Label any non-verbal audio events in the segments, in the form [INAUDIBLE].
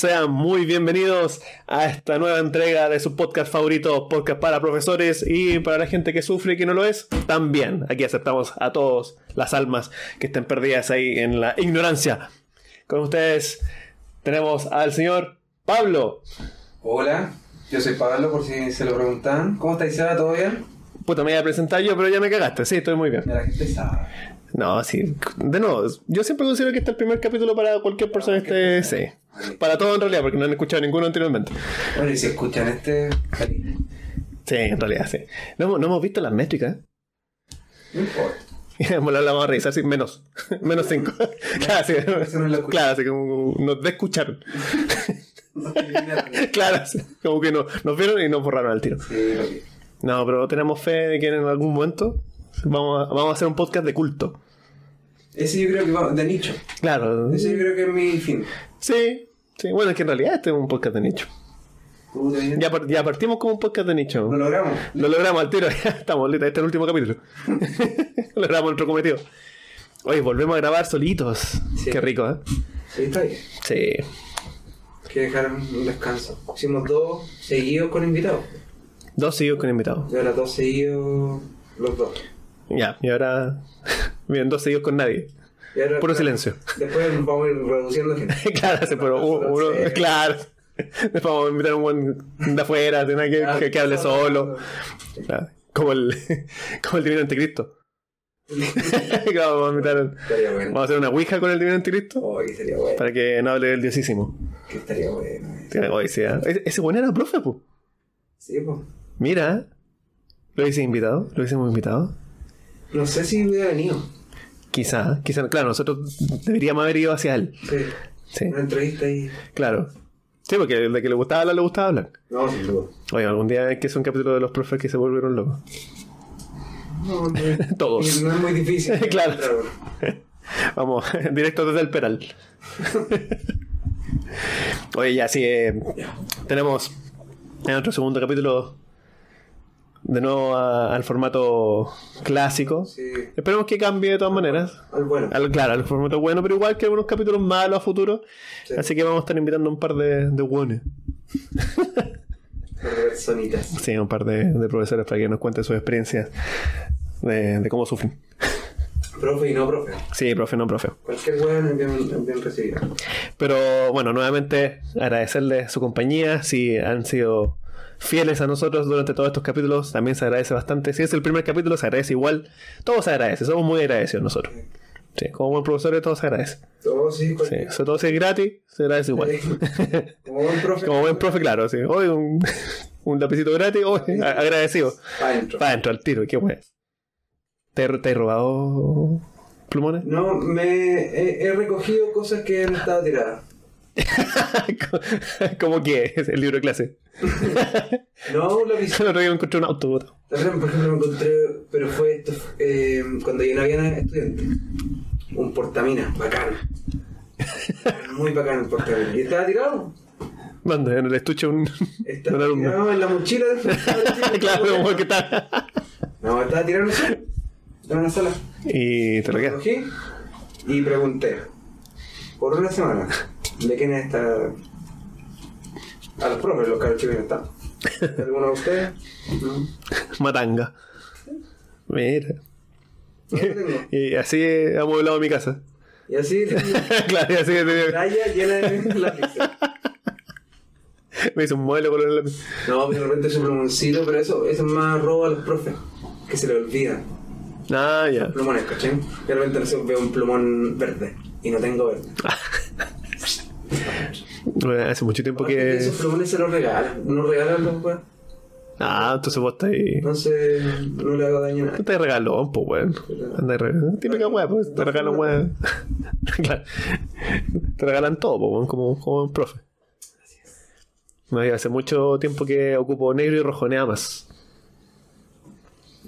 sean muy bienvenidos a esta nueva entrega de su podcast favorito, podcast para profesores y para la gente que sufre y que no lo es, también. Aquí aceptamos a todos las almas que estén perdidas ahí en la ignorancia. Con ustedes tenemos al señor Pablo. Hola, yo soy Pablo, por si se lo preguntan. ¿Cómo estáis, Sara? ¿Todo bien? Puta, me iba a presentar yo, pero ya me cagaste. Sí, estoy muy bien. La gente sabe. No, sí. De nuevo, yo siempre considero que este es el primer capítulo para cualquier persona que esté. Sí. Para todo en realidad, porque no han escuchado ninguno anteriormente. Bueno, y si escuchan este. Sí, en realidad, sí. No, hemos- no hemos visto las métricas. No importa. [LAUGHS] La vamos a revisar, sí, menos. [LAUGHS] Menos 5. [LAUGHS] claro, sí. No. Claro, así como nos desescucharon. claro, sí, como que no, nos vieron y nos borraron al tiro. Sí. No, pero tenemos fe de que en algún momento vamos a, vamos a hacer un podcast de culto. Ese yo creo que va de nicho. Claro. Ese yo creo que es mi fin. Sí, sí. Bueno, es que en realidad este es un podcast de nicho. Ya, ya partimos como un podcast de nicho. Lo logramos. Lo logramos al tiro, [LAUGHS] ya estamos listos. Este es el último capítulo. [LAUGHS] logramos nuestro cometido. Oye, volvemos a grabar solitos. Sí. Qué rico, ¿eh? Sí, está bien. Sí. Que dejar un descanso. Hicimos dos seguidos con invitados. Dos seguidos con invitados. Y ahora dos seguidos los dos. Ya, y ahora. [LAUGHS] Bien, dos seguidos con nadie. Y ahora- Puro silencio. Después vamos a ir reduciendo gente. [LAUGHS] claro, se pero uno, uno- Sí. claro. Después vamos a invitar a un buen de afuera, de nada que, que, que hable solo. Claro, Como el, [LAUGHS] como el divino anticristo. Claro, vamos, a invitar- bueno. vamos a hacer una ouija con el divino anticristo Oh, que sería bueno. para que no hable del diosísimo. Que estaría bueno. Sí, ¿eh? Ese- Ese bueno era profe, pues. Sí, pues. Mira, lo hubiese invitado, lo hubiésemos invitado. No sé si hubiera venido. Quizá, quizá, claro, nosotros deberíamos haber ido hacia él. Sí. Sí, Una entrevista ahí. claro. Sí, porque el de que le gustaba hablar, le gustaba hablar. No, sin duda. Oye, algún día hay que hacer un capítulo de los profes que se volvieron locos. No, no, [LAUGHS] Todos. y no es muy difícil. [LAUGHS] Claro. [LAUGHS] Vamos, directo desde el Peral. Oye, ya sí, eh, tenemos en nuestro segundo capítulo de nuevo a- al formato clásico. Sí. Esperemos que cambie de todas maneras. Al bueno. Al- claro, al formato bueno, pero igual que algunos capítulos malos a futuro. Sí. Así que vamos a estar invitando un par de, de buenos. Personitas. Sí, un par de, de profesores para que nos cuenten sus experiencias de, de cómo sufren. Profe y no profe. Sí, profe, no profe. Cualquier weón es bien, bien recibido. Pero bueno, nuevamente agradecerles su compañía. Si han sido fieles a nosotros durante todos estos capítulos, también se agradece bastante. Si es el primer capítulo, se agradece igual. Todo se agradece, somos muy agradecidos nosotros. Sí, como buen profesor, todo se agradece. Todo sí, Sí, sobre todo si es gratis, se agradece igual. Como buen profe. Como buen profe, claro, sí. Hoy un, un lapicito gratis, hoy agradecido. Pa' adentro. Para adentro, al tiro, qué wey. ¿Te, ¿Te he robado plumones? No, me he, he recogido cosas que han estado tiradas. [LAUGHS] ¿Cómo que es el libro de clase? [LAUGHS] No. El otro día me encontré un auto, botado. La otra, por ejemplo, me encontré, pero fue esto, eh, cuando yo no había estudiante. Un portamina, bacán. [LAUGHS] Muy bacán el portamina. Y estaba tirado. Manda, en el estuche un, Estaba un alumno. tirado en la mochila del [LAUGHS] claro, como que está. No, estaba tirado en la sala. En una sala. Y te lo Lo quedas. y pregunté. Por una semana. ¿De quién es esta? A los profes, los caros chicos no están. ¿De ¿Alguno de ustedes? No. [LAUGHS] Matanga. Mira. No lo tengo. Y así he amueblado mi casa. Y así [LAUGHS] claro, y así he tenido- playa llena de lápices. me hice un mueble con los lápices. No, pero de repente es un plumoncito, pero eso, eso es más robo a los profes. Que se le olvida. Ah, ya. Plumones, ¿cachai? De repente no sé, veo un plumón verde. Y no tengo verde. [LAUGHS] Bueno, Hace mucho tiempo que. Esos plumones se los regalan. No regalan los weón. Ah, entonces vos estás ahí. Entonces no le hago daño a Tú nadie. te regaló, pues, weón. Anda, re- típica weá, pues. Te regalan weá. [LAUGHS] claro. Te regalan todo, pues, weón, como, como un profe. No, hace mucho tiempo que ocupo negro y rojo, nada más.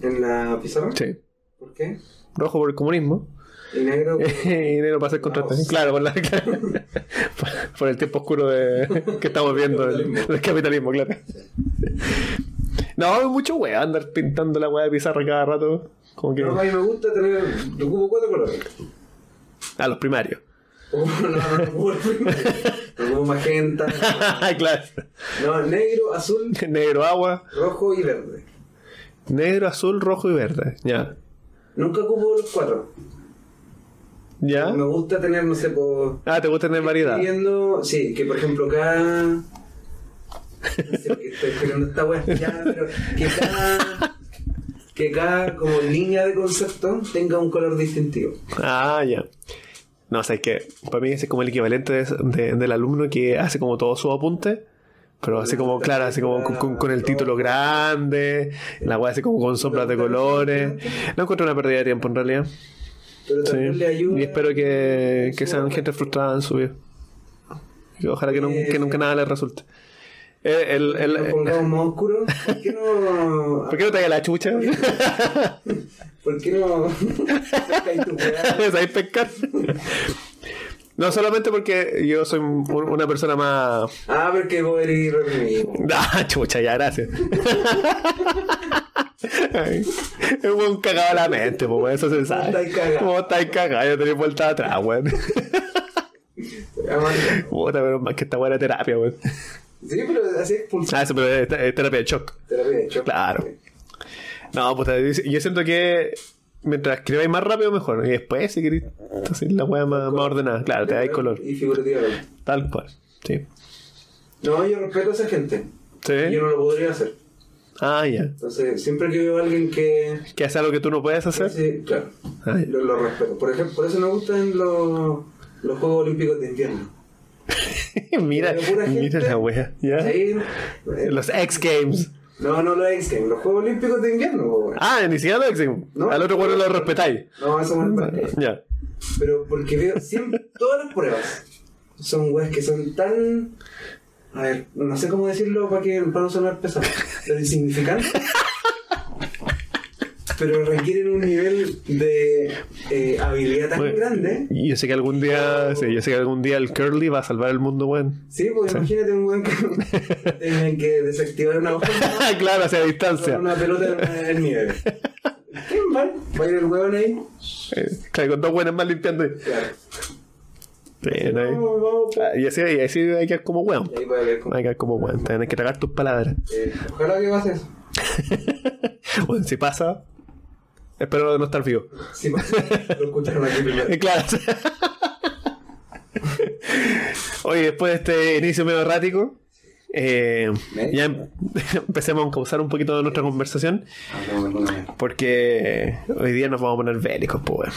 ¿En la pizarra? Sí. ¿Por qué? Rojo por el comunismo. Y negro. [LAUGHS] y negro para hacer contratos. Vamos. Claro, por, la, por, [LAUGHS] por el tiempo oscuro de, que estamos viendo del, Capitalismo. del capitalismo, claro. No, hay mucho weá andar pintando la weá de pizarra cada rato. Como que. No, a mí me gusta tener. Yo ocupo cuatro colores. A los primarios. Oh, no, no, no ocupo el primario. No ocupo magenta. claro. No, negro, azul, Negro, agua. rojo y verde. Negro, azul, rojo y verde. Ya. Nunca ocupo los cuatro. ¿Ya? Me gusta tener, no sé, por... Ah, ¿te gusta tener variedad? Viendo, sí, que por ejemplo acá... No sé por qué estoy esperando esta weá, ya, pero que cada... Que cada como línea de concepto tenga un color distintivo. Ah, ya. No, o sea, es que para mí ese es como el equivalente de- de- del alumno que hace como todo su apunte. Pero así como, claro, así como con, con- con el título grande, la weá así como con sombras de colores. No encuentro una pérdida de tiempo en realidad. Pero Sí. también le ayuda... Y espero que, que sean gente frustrada en su vida. Ojalá que, nun- que nunca nada les resulte. Eh, El, el, el- pongamos más oscuro. [LAUGHS] ¿Por qué no...? ¿Por qué no te haga la chucha? [LAUGHS] ¿Por qué no...? [LAUGHS] tu weá? ¿Sabes pescar? No, solamente porque yo soy un- una persona más. Ah, porque vos eres reprimido. [LAUGHS] Ah, chucha, ya, gracias. Es un cagado a la mente, pues, eso se sabe. estáis cagado? ¿Cómo estáis cagado? Yo tenía vuelta atrás, weón. Puta, pero más que esta buena terapia, weón. Sí, pero así es pulsar. Ah, eso, pero es, terapia de shock. Terapia de hecho. Claro. No, puta, yo siento que mientras escribáis más rápido, mejor. Y después, si queréis hacer la weá más, más ordenada, claro, te dais color. Y figurativamente. Tal cual. Sí. No, yo respeto a esa gente. Sí. Yo no lo podría hacer. Ah, ya. Entonces, siempre que veo a alguien que. ¿Que hace algo que tú no puedes hacer? Sí, claro. Ah. Lo, lo respeto. Por ejemplo, por eso me gustan los, los Juegos Olímpicos de Invierno. [LAUGHS] mira, mira gente- la wea. ¿Ya? Ahí, eh, Los X Games. No, no X Games, los Juegos Olímpicos de Invierno. Ah, ni siquiera X Games. No. Al otro bueno lo respetáis. No, eso me parece. Ya. Pero porque veo siempre, todas las pruebas son weas que son tan. A ver, no sé cómo decirlo para, que, para no sonar pesado, pero insignificantes. [LAUGHS] pero requieren un nivel de eh, habilidad tan Bueno, grande. Yo sé que algún día, sí, yo sé que algún día el Curly va a salvar el mundo, weón. Sí, pues imagínate un weón que [LAUGHS] tengan que desactivar una [LAUGHS] hoja claro, hacia distancia. una pelota en el nieve. ¿Quién va? Va a ir el weón ahí. Eh, Claro, con dos buenas más limpiando. Claro. Sí, no hay- pues. Ah, Y así, y así hay que quedar como weón. Ahí Hay que quedar como weón. Tienes que tragar tus palabras. eh, ojalá que pase eso. [LAUGHS] Bueno, si pasa, espero no estar vivo. Sí, lo escucharon aquí primero. [LAUGHS] Claro. Oye, después de este inicio medio errático, eh, ya em- [LAUGHS] empecemos a causar un poquito de nuestra conversación, porque hoy día nos vamos a poner bélicos, pues.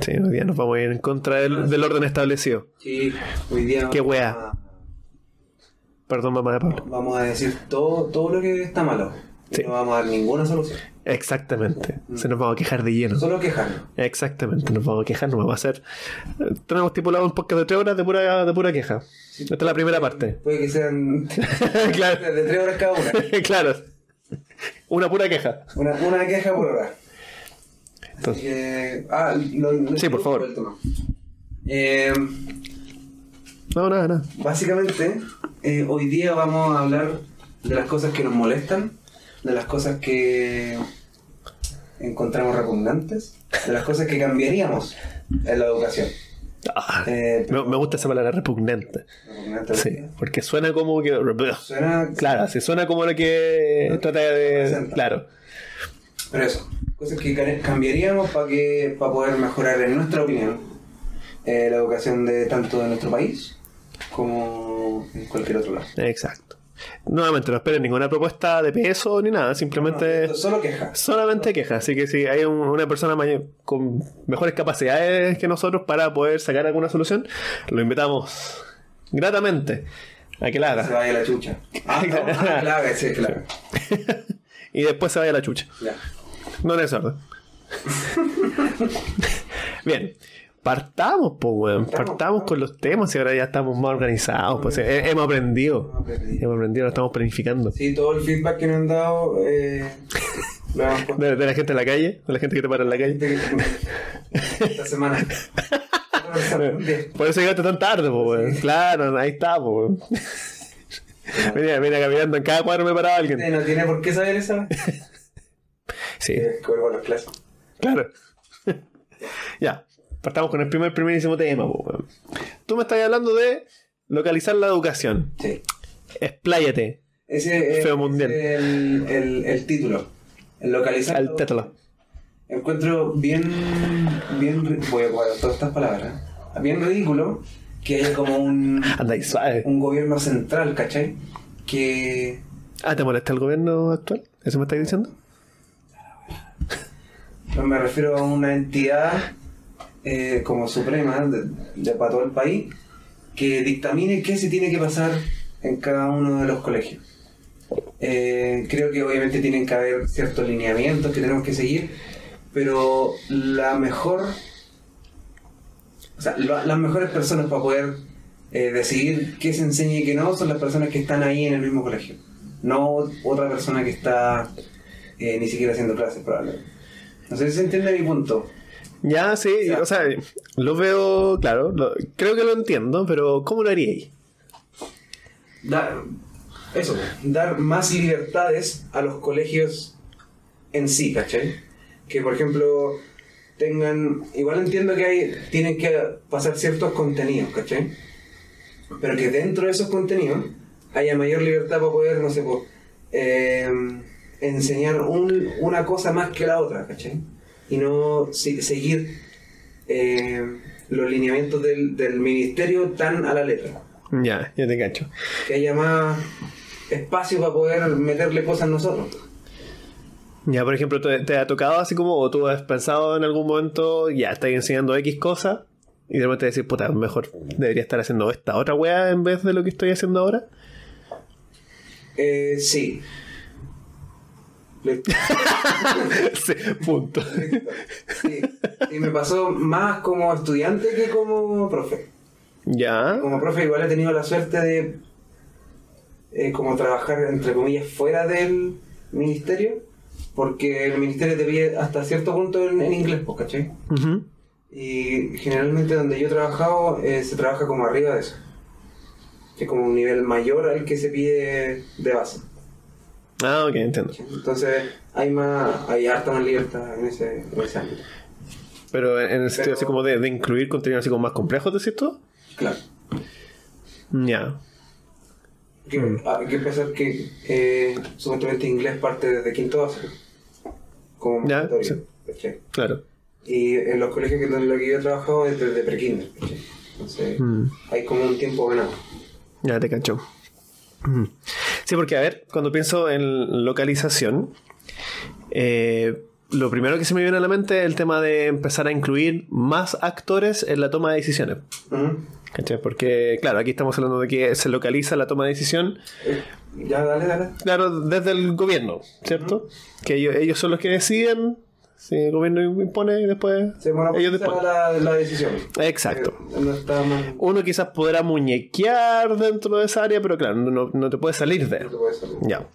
Sí, hoy día nos vamos a ir en contra del, del orden establecido. Sí, hoy día Qué wea. a- Perdón, mamá de Pablo. Vamos a decir todo, todo lo que está malo. Sí. No vamos a dar ninguna solución. Exactamente. Se nos vamos a quejar de lleno. Solo quejarnos. Exactamente, nos vamos a quejar, nos vamos a hacer. Tenemos estipulado un podcast de tres horas de pura, de pura queja. Esta es la primera parte. [LAUGHS] Puede que sean [LAUGHS] claro, de tres horas cada una. [LAUGHS] claro. Una pura queja. Una, una queja por hora. Entonces, ah, lo- lo- Sí, por favor. Eh, no, nada, nada. básicamente, eh, hoy día vamos a hablar de las cosas que nos molestan, de las cosas que encontramos repugnantes, de las cosas que cambiaríamos en la educación. Ah, Eh, me, me gusta esa palabra repugnante. Repugnante, Sí, porque suena como que. Suena, Claro, sí, suena como lo que trata de. Claro. Pero eso, cosas que ca- cambiaríamos para que para poder mejorar, en nuestra opinión, eh, la educación de tanto de nuestro país como en cualquier otro lado. Exacto. Nuevamente, no esperen ninguna propuesta de peso ni nada, simplemente. No, solo quejas. Solamente quejas, así que si hay un- una persona mayor, con mejores capacidades que nosotros para poder sacar alguna solución, lo invitamos gratamente a que la Se haga. vaya la chucha. Ah, no, [LAUGHS] ah, la haga, sí, claro. [LAUGHS] y después se vaya a la chucha. Ya. No en ese orden. [LAUGHS] Bien. Partamos, pues, weón. Partamos, con los temas y ahora ya estamos más organizados. Pues, eh, hemos aprendido. Hemos aprendido. Lo estamos planificando. Sí, todo el feedback que nos han dado eh, [LAUGHS] De, de la gente en la calle, de la gente que te para en la calle. esta semana. [LAUGHS] Por eso llegaste tan tarde, pues, weón. Claro, ahí está, pues, weón. [LAUGHS] Venía, venía caminando en cada cuadro me paraba alguien. No tiene por qué saber esa. Sí, que vuelvo a las clases. claro. ya. Partamos con el primer primerísimo tema. po. Tú me estás hablando de localizar la educación. Sí. Expláyate Ese es Feo mundial. el, el, el título. El localizar. al tétalo. Encuentro bien. bien voy a ocupar todas estas palabras. Bien ridículo que haya como un, ahí suave. un gobierno central, ¿cachai? Que. Ah, ¿te molesta el gobierno actual? ¿Eso me estás diciendo? No me refiero a una entidad eh, como suprema de, para todo el país que dictamine qué se tiene que pasar en cada uno de los colegios. Eh, creo que obviamente tienen que haber ciertos lineamientos que tenemos que seguir, pero la mejor, o sea, las mejores personas para poder eh, decidir qué se enseña y qué no son las personas que están ahí en el mismo colegio, no otra persona que está eh, ni siquiera haciendo clases probablemente. No sé si se entiende mi punto. Ya, sí, Ya. o sea, lo veo, claro, lo- creo que lo entiendo, pero ¿cómo lo haríais? Dar, eso, dar más libertades a los colegios en sí, ¿cachai? Que por ejemplo tengan, igual entiendo que hay, tienen que pasar ciertos contenidos, ¿cachai? Pero que dentro de esos contenidos haya mayor libertad para poder, no sé, po, eh, enseñar un- una cosa más que la otra, ¿cachai? Y no seguir eh, los lineamientos del, del ministerio tan a la letra Ya, ya te cacho. que haya más espacio para poder meterle cosas nosotros. Ya, por ejemplo, ¿te, te ha tocado así como, o tú has pensado en algún momento, ya, estás enseñando X cosa, y de repente decir, puta, mejor debería estar haciendo esta otra weá en vez de lo que estoy haciendo ahora? Eh, sí. [LAUGHS] Sí, punto. sí. Y me pasó más como estudiante que como profe. Ya, Como profe igual he tenido la suerte de eh, como trabajar entre comillas fuera del ministerio, porque el ministerio te pide hasta cierto punto en, en inglés, pues, ¿cachai? Y generalmente donde yo he trabajado eh, se trabaja como arriba de eso. Que es como un nivel mayor al que se pide de base. Ah, ok, entiendo. Entonces hay más, hay harta más libertad en ese, en ese ámbito. Pero en el sentido Pero- así como de, de incluir contenido así como más complejos, decís tú? Claro. Ya. Que, Hay que pensar que eh, supuestamente inglés parte desde quinto básico. Como Ya, mandatorio, sí. Claro. Y en los colegios que, en los que yo he trabajado es desde prekinder. Entonces Mm. hay como un tiempo ganado. Ya te cacho. Mm. Sí, porque a ver, cuando pienso en localización, eh, lo primero que se me viene a la mente es el tema de empezar a incluir más actores en la toma de decisiones. Porque, claro, aquí estamos hablando de que se localiza la toma de decisión, Eh, Ya, dale, dale. claro, desde el gobierno, ¿cierto? Que ellos, ellos son los que deciden, si el gobierno impone y después Se ellos después. la, la decisión. Exacto. Eh, no está mal. Uno quizás podrá muñequear dentro de esa área, pero claro, no, no te puedes salir de. No te puede salir. Ya.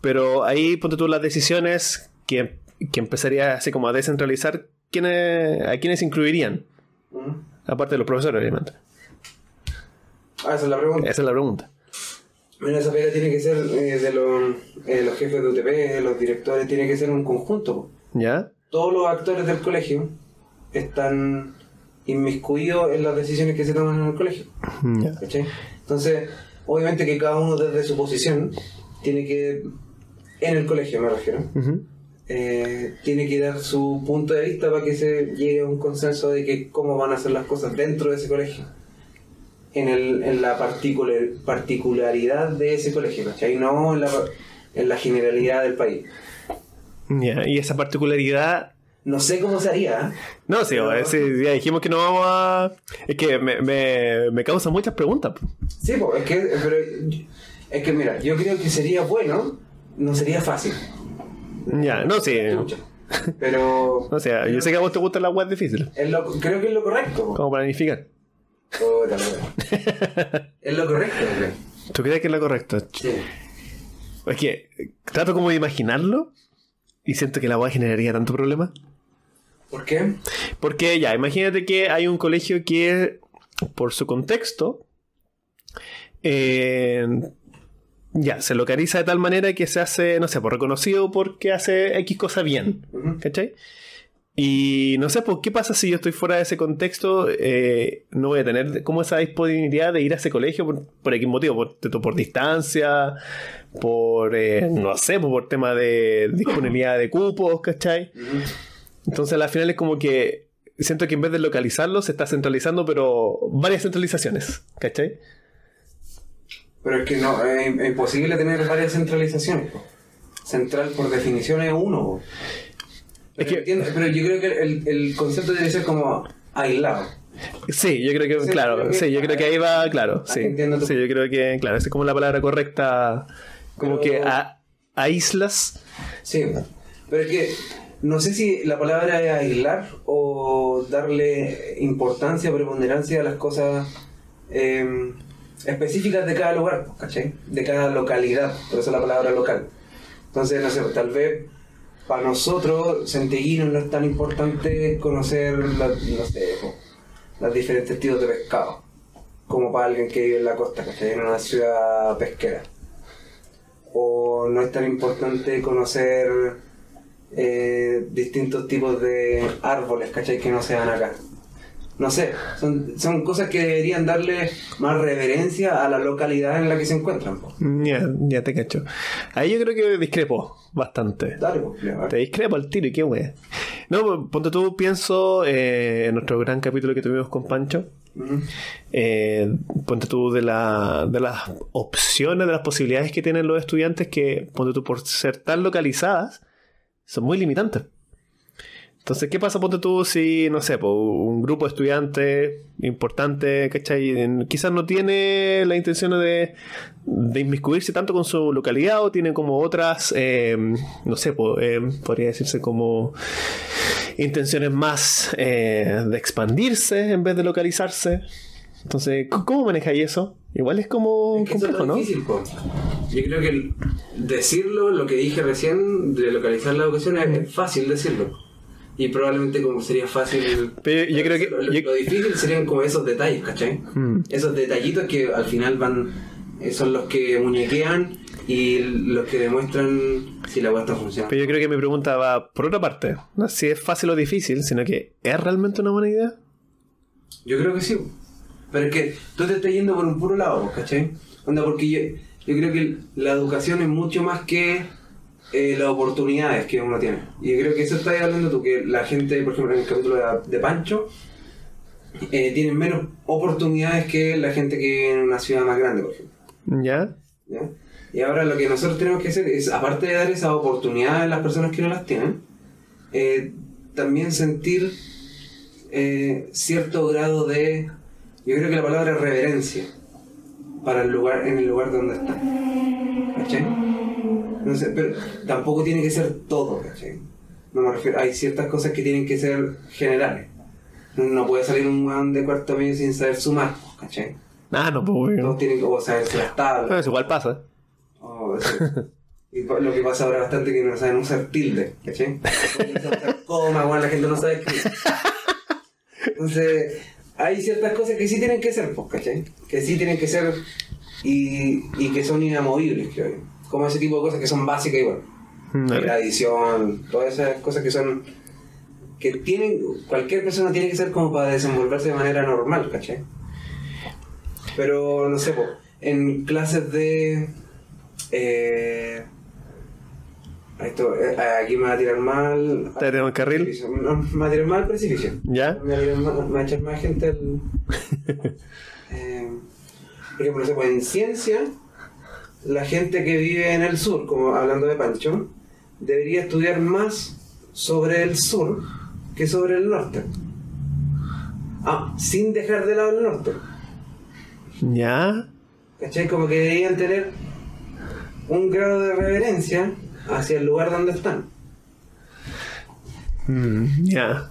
Pero ahí ponte tú las decisiones que, que empezaría así como a descentralizar quiénes, a quiénes incluirían, aparte de los profesores, obviamente. Ah, esa es la pregunta. Esa es la pregunta. Mira, esa pega tiene que ser eh, de los, eh, los jefes de UTP, los directores, tiene que ser un conjunto. ¿Ya? Todos los actores del colegio están inmiscuidos en las decisiones que se toman en el colegio. Entonces, obviamente que cada uno desde su posición tiene que, en el colegio me refiero, eh, tiene que dar su punto de vista para que se llegue a un consenso de que cómo van a ser las cosas dentro de ese colegio. En, el, en la particular, particularidad de ese colegio, ¿cachai? No en la, en la generalidad del país. Ya. Y esa particularidad. No sé cómo se haría, ¿eh? No, sí, Pero- sí, ya dijimos que no vamos a. Es que me, me, me causa muchas preguntas. Sí, po, es que, pero, es que mira, yo creo que sería bueno, no sería fácil. Ya, no, sí. Pero [LAUGHS] No sé, yo sé que a vos te gustan las webs difíciles. creo que es lo correcto. Como planificar. [LAUGHS] Es lo correcto, creo. ¿Tú crees que es lo correcto? Sí. Es que trato como de imaginarlo y siento que la web generaría tanto problema. ¿Por qué? Porque ya, imagínate que hay un colegio que, por su contexto, eh, ya, se localiza de tal manera que se hace, no sé, por reconocido porque hace X cosa bien. ¿Cachai? Y no sé, pues, ¿qué pasa si yo estoy fuera de ese contexto? Eh, no voy a tener como esa disponibilidad de ir a ese colegio por, por X motivo, por, por distancia, por, eh, no sé, por tema de disponibilidad de cupos, ¿cachai? Entonces al final es como que siento que en vez de localizarlo se está centralizando, pero varias centralizaciones, ¿cachai? Pero es que no, es imposible tener varias centralizaciones. Central por definición es uno. Pero, pero yo creo que el, el, concepto debe ser como aislado. Sí, yo creo que, claro, sí, yo creo que ahí va, claro, sí. Sí, yo creo que, claro, esa es como la palabra correcta, como que a, aíslas. Sí, pero es que no sé si la palabra es aislar o darle importancia, preponderancia a las cosas em, específicas de cada lugar, ¿cachai? De cada localidad, por eso la palabra local. Entonces, no sé, tal vez para nosotros, centellinos, no es tan importante conocer no sé, los diferentes tipos de pescado, como para alguien que vive en la costa, que en una ciudad pesquera. O no es tan importante conocer eh, distintos tipos de árboles, ¿cachai? Que no sean acá. No sé, son, son cosas que deberían darle más reverencia a la localidad en la que se encuentran. Ya, ya te cacho. Ahí yo creo que discrepo bastante. Dale, Te discrepo al tiro y qué wey. No, ponte tú, pienso eh, en nuestro gran capítulo que tuvimos con Pancho. Eh, ponte tú de, de las opciones, de las posibilidades que tienen los estudiantes que, ponte tú, por ser tan localizadas, son muy limitantes. Entonces, ¿qué pasa, ponte tú, si, no sé, un grupo de estudiantes importante, ¿cachai? Quizás no tiene la intención de, de, inmiscuirse tanto con su localidad o tiene como otras, em, no sé, em, podría decirse como intenciones más eh, de expandirse en vez de localizarse. Entonces, ¿cómo manejáis eso? Igual es como es complejo, ¿no? Difícil, Yo creo que decirlo, lo que dije recién, de localizar la educación, es fácil decirlo y probablemente como sería fácil... Pero yo creo que... Lo, difícil serían como esos detalles, ¿cachai? Hmm. Esos detallitos que al final van... Eh, son los que muñequean y los que demuestran si la web está funcionando. Pero yo creo que mi pregunta va por otra parte. No si es fácil o difícil, sino que ¿es realmente una buena idea? Yo creo que sí. Pero es que tú te estás yendo por un puro lado, ¿cachai? Onda, porque yo, yo creo que la educación es mucho más que eh, las oportunidades que uno tiene. Y creo que eso estás hablando tú, que la gente, por ejemplo, en el capítulo de, Pancho, eh, tienen menos oportunidades que la gente que vive en una ciudad más grande, por ejemplo. ¿Ya? Y ahora lo que nosotros tenemos que hacer es, aparte de dar esa oportunidad a las personas que no las tienen, eh, también sentir cierto grado de, yo creo que la palabra es reverencia para el lugar, en el lugar donde están. ¿Cachai? No sé, pero tampoco tiene que ser todo, ¿cachai? No me refiero, hay ciertas cosas que tienen que ser generales. No puede salir un weón de cuarto medio sin saber sumar, ¿cachai? Ah, no, pues Todos tienen que saberse las tablas. eso igual pasa. Oh, [LAUGHS] y lo que pasa ahora bastante es que no saben usar tilde, ¿cachai? [LAUGHS] No saben usar coma, bueno, la gente no sabe escribir. [LAUGHS] Entonces, hay ciertas cosas que sí tienen que ser, pues, ¿cachai? Que sí tienen que ser y, y que son inamovibles, creo yo como ese tipo de cosas que son básicas igual. La edición, todas esas cosas que son que tienen cualquier persona tiene que ser como para desenvolverse de manera normal, ¿cachai? Pero no sé, en clases de eh, esto, eh, aquí me va a tirar mal. ¿Te va a carril? No, me va a tirar mal precipicio. ¿Ya? Me va a, echar más gente al. [LAUGHS] eh, por ejemplo, no sé, pues en ciencia la gente que vive en el sur, como hablando de Pancho, debería estudiar más sobre el sur que sobre el norte. Ah, sin dejar de lado el norte. ¿Ya? ¿Cachai? Como que deberían tener un grado de reverencia hacia el lugar donde están. Mm, ya.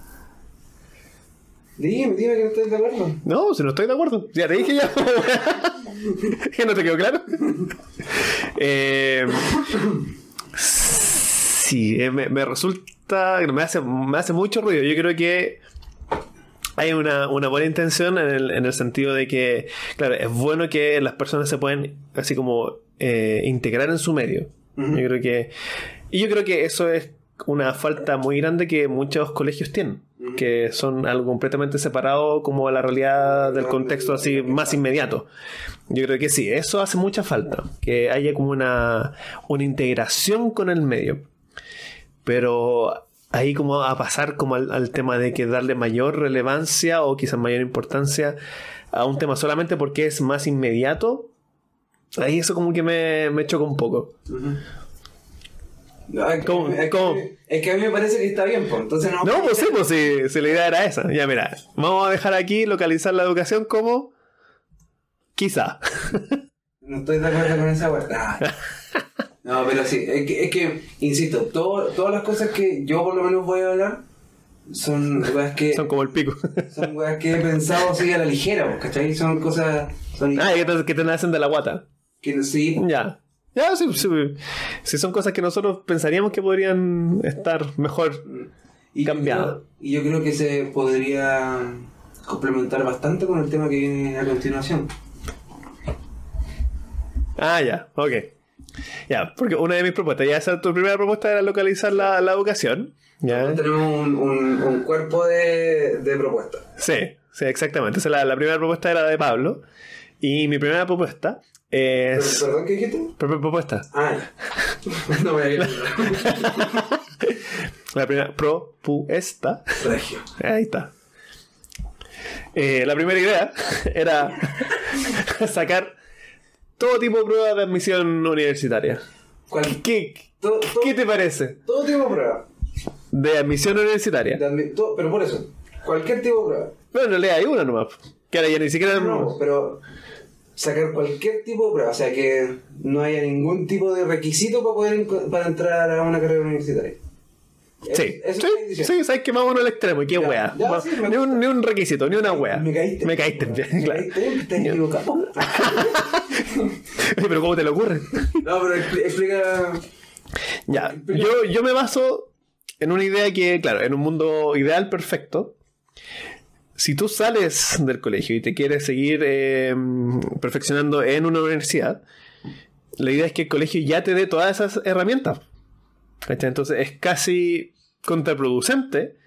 Dime, dime que no estás de acuerdo. No, si no estoy de acuerdo. Ya te dije ya. ¿Que [LAUGHS] [LAUGHS] no te quedó claro? eh, sí, eh, me, me, resulta. Me hace, me hace mucho ruido. Yo creo que hay una, una buena intención en el, en el, sentido de que, claro, es bueno que las personas se pueden así como eh, integrar en su medio. Yo creo que. Y yo creo que eso es una falta muy grande que muchos colegios tienen, que son algo completamente separado como a la realidad del contexto así más inmediato. Yo creo que sí, eso hace mucha falta, que haya como una, una integración con el medio. Pero ahí como a pasar como al, al tema de que darle mayor relevancia o quizás mayor importancia a un tema solamente porque es más inmediato, ahí eso como que me, me choca un poco. No, es, que, ¿Cómo? es que- ¿Cómo? es que a mí me parece que está bien, pues. Entonces no. No, pues sí, pues sí, si la idea era esa. Ya mira, vamos a dejar aquí localizar la educación como quizá. No estoy de acuerdo con esa. Ah. [LAUGHS] No, pero sí, es que, es que insisto, todo- todas las cosas que yo por lo menos voy a hablar son weas que Son como el pico. son weas que he pensado así a la ligera, pues, ¿cachai? Son cosas son ah, y que te, que te nacen de la guata. Que sí, Ya. Ya, sí, sí. Si son cosas que nosotros pensaríamos que podrían estar mejor. y creo, y yo creo que se podría complementar bastante con el tema que viene a continuación. Ah, ya, ok. Ya, porque una de mis propuestas, ya esa tu primera propuesta era localizar la, la educación. Ya. Tenemos un, un- un cuerpo de, de propuestas. Sí, sí, exactamente. Esa es la, la primera propuesta era de Pablo. Y mi primera propuesta es. ¿Perdón qué dijiste? Propuesta. Ah, ya. [LAUGHS] no voy a ir. La primera propuesta. Regio. Ahí está. Eh, la primera idea [LAUGHS] era [LAUGHS] sacar todo tipo de pruebas de admisión universitaria. Cual- ¿Qué, todo, todo- qué te parece todo tipo de prueba. de admisión universitaria? De admi- todo- pero por eso, cualquier tipo de prueba. Bueno, en realidad hay una nomás. Que ahora ya ni siquiera. No, pero sacar cualquier tipo de prueba. O sea, que no haya ningún tipo de requisito para poder para entrar a una carrera universitaria. Sí, sí, sabes que vámonos al extremo. ¿Y qué Ya, wea? ya, sí, ni, un, ni un requisito, ni una wea. Me caíste. Me caíste Me [LAUGHS] claro. caíste bien, estás equivocado. Pero ¿cómo te lo ocurre? No, pero expli- explica. Ya, yo, yo me baso en una idea que, claro, en un mundo ideal perfecto, si tú sales del colegio y te quieres seguir eh, perfeccionando en una universidad, la idea es que el colegio ya te dé todas esas herramientas. ¿cachai? Entonces es casi contraproducente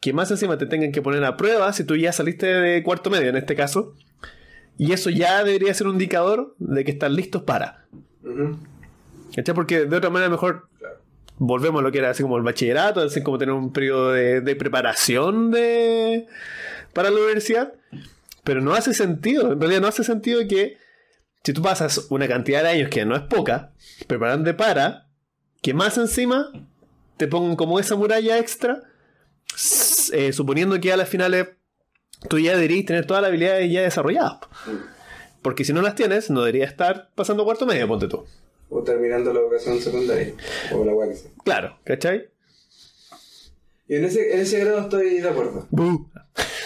que más encima te tengan que poner a prueba si tú ya saliste de cuarto medio en este caso. Y eso ya debería ser un indicador de que están listos para. ¿Cachai? Porque de otra manera mejor Claro. Volvemos a lo que era así como el bachillerato, así como tener un periodo de, preparación de, para la universidad. Pero no hace sentido, en realidad no hace sentido que si tú pasas una cantidad de años que no es poca, preparándote para, que más encima te pongan como esa muralla extra, eh, suponiendo que a las finales tú ya deberías tener todas las habilidades ya desarrolladas. Porque si no las tienes, no deberías estar pasando cuarto medio, ponte tú. O terminando la educación secundaria. O la sea. Claro, ¿cachai? Y en ese, en ese grado estoy de acuerdo.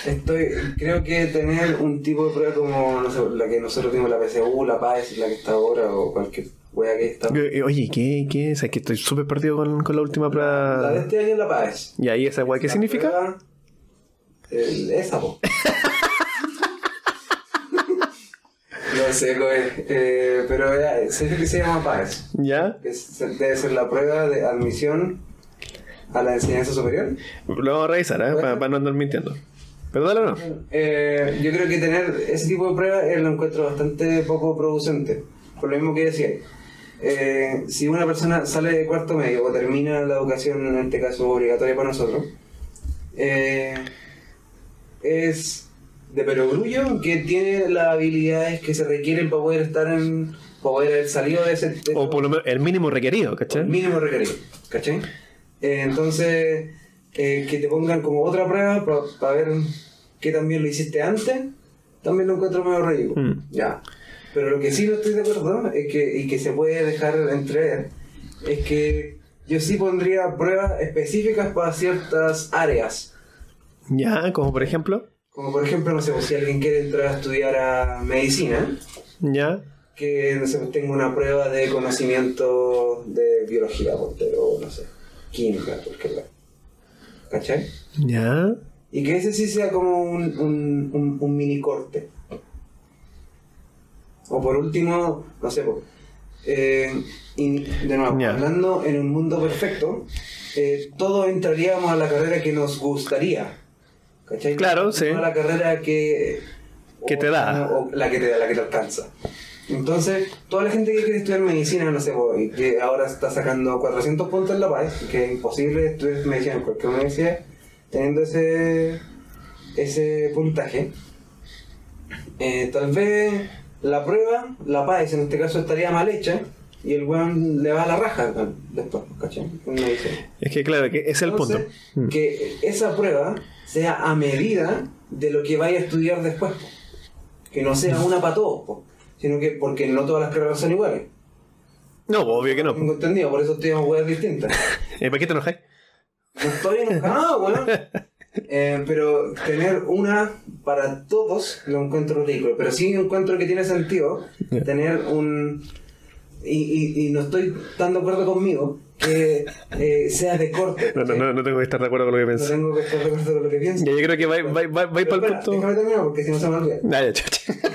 Estoy, creo que tener un tipo de prueba como no sé, la que nosotros tenemos, la PSU, la PAES, la que está ahora, o cualquier wea que está. Eh, Oye, ¿qué, qué es? Es que estoy súper perdido con, con la última La de prueba. este año es la PAES. ¿Y ahí esa weá qué significa? prueba, el- esa, po. [LAUGHS] no sé, coe, eh, pero eh, sé que se llama PAES. ¿Ya? Es- debe ser la prueba de admisión a la enseñanza superior. Lo vamos a revisar, ¿eh? Para no andar mintiendo. ¿Pero dale o no? Eh, yo creo que tener ese tipo de pruebas lo encuentro bastante poco producente. Por lo mismo que decía. Eh, si una persona sale de cuarto medio o termina la educación, en este caso obligatoria para nosotros, eh, es de perogrullo que tiene las habilidades que se requieren para poder estar en. para poder haber salido de ese. de- O por lo menos el mínimo requerido, el ¿cachai? mínimo requerido, ¿cachai? Eh, entonces, eh, que te pongan como otra prueba para ver qué también lo hiciste antes, también lo encuentro medio ridículo. Mm. Ya. Pero lo que sí no estoy de acuerdo es que, y que se puede dejar entrever, es que yo sí pondría pruebas específicas para ciertas áreas. Ya, como por ejemplo. Como por ejemplo, no sé, pues, si alguien quiere entrar a estudiar a medicina, Ya. que no sé, pues, tenga una prueba de conocimiento de biología, pero no sé, química, porque la. ¿Cachai? Ya. Y que ese sí sea como un, un, un, un mini corte. O por último, no sé, pues, eh, y de nuevo, Ya. hablando en un mundo perfecto, eh, todos entraríamos a la carrera que nos gustaría. ¿Cachai? Claro, sí. La carrera que. Que te da. O la que te da, la que te alcanza. Entonces, toda la gente que quiere estudiar medicina, no sé, y que ahora está sacando 400 puntos en la PAES, que es imposible estudiar medicina en cualquier universidad, teniendo ese, ese puntaje, eh, tal vez la prueba, la PAES en este caso estaría mal hecha, y el weón le va a la raja después, ¿cachai? Es que claro, que es el punto. Entonces, Mm. Que esa prueba sea a medida de lo que vaya a estudiar después. po. Que no sea una para todos, po. sino que porque no todas las carreras son iguales. No, obvio que no. Tengo entendido, por eso estudiamos weas distintas. [LAUGHS] Eh, ¿Para qué te enojáis? No estoy enojado, [LAUGHS] weón. Eh, pero tener una para todos lo encuentro ridículo. Pero sí encuentro que tiene sentido tener un. Y, y, y no estoy tan de acuerdo conmigo que eh, sea de corte. No, no, no, no tengo que estar de acuerdo con lo que No pienso. tengo que estar de acuerdo con lo que pienso. Ya, yo creo que va, va, va, va Pero para el punto. Déjame terminar porque si no se me olvida. Ah. [LAUGHS]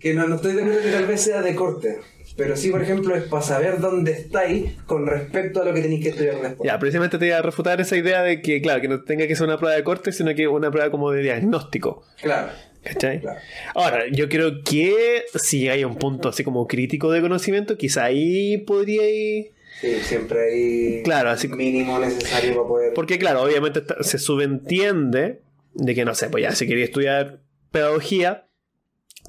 Que no, no estoy de acuerdo que tal vez sea de corte. Pero sí, por ejemplo, es para saber dónde estáis con respecto a lo que tenéis que estudiar después. Ya, precisamente te iba a refutar esa idea de que, claro, que no tenga que ser una prueba de corte, sino que una prueba como de diagnóstico. Claro. ¿Cachai? Claro. Ahora, yo creo que si hay un punto así como crítico de conocimiento, quizá ahí podría ir. Sí, siempre hay Claro, así- mínimo necesario para poder. Porque, claro, obviamente está- se subentiende de que, no sé, pues ya, si quería estudiar pedagogía,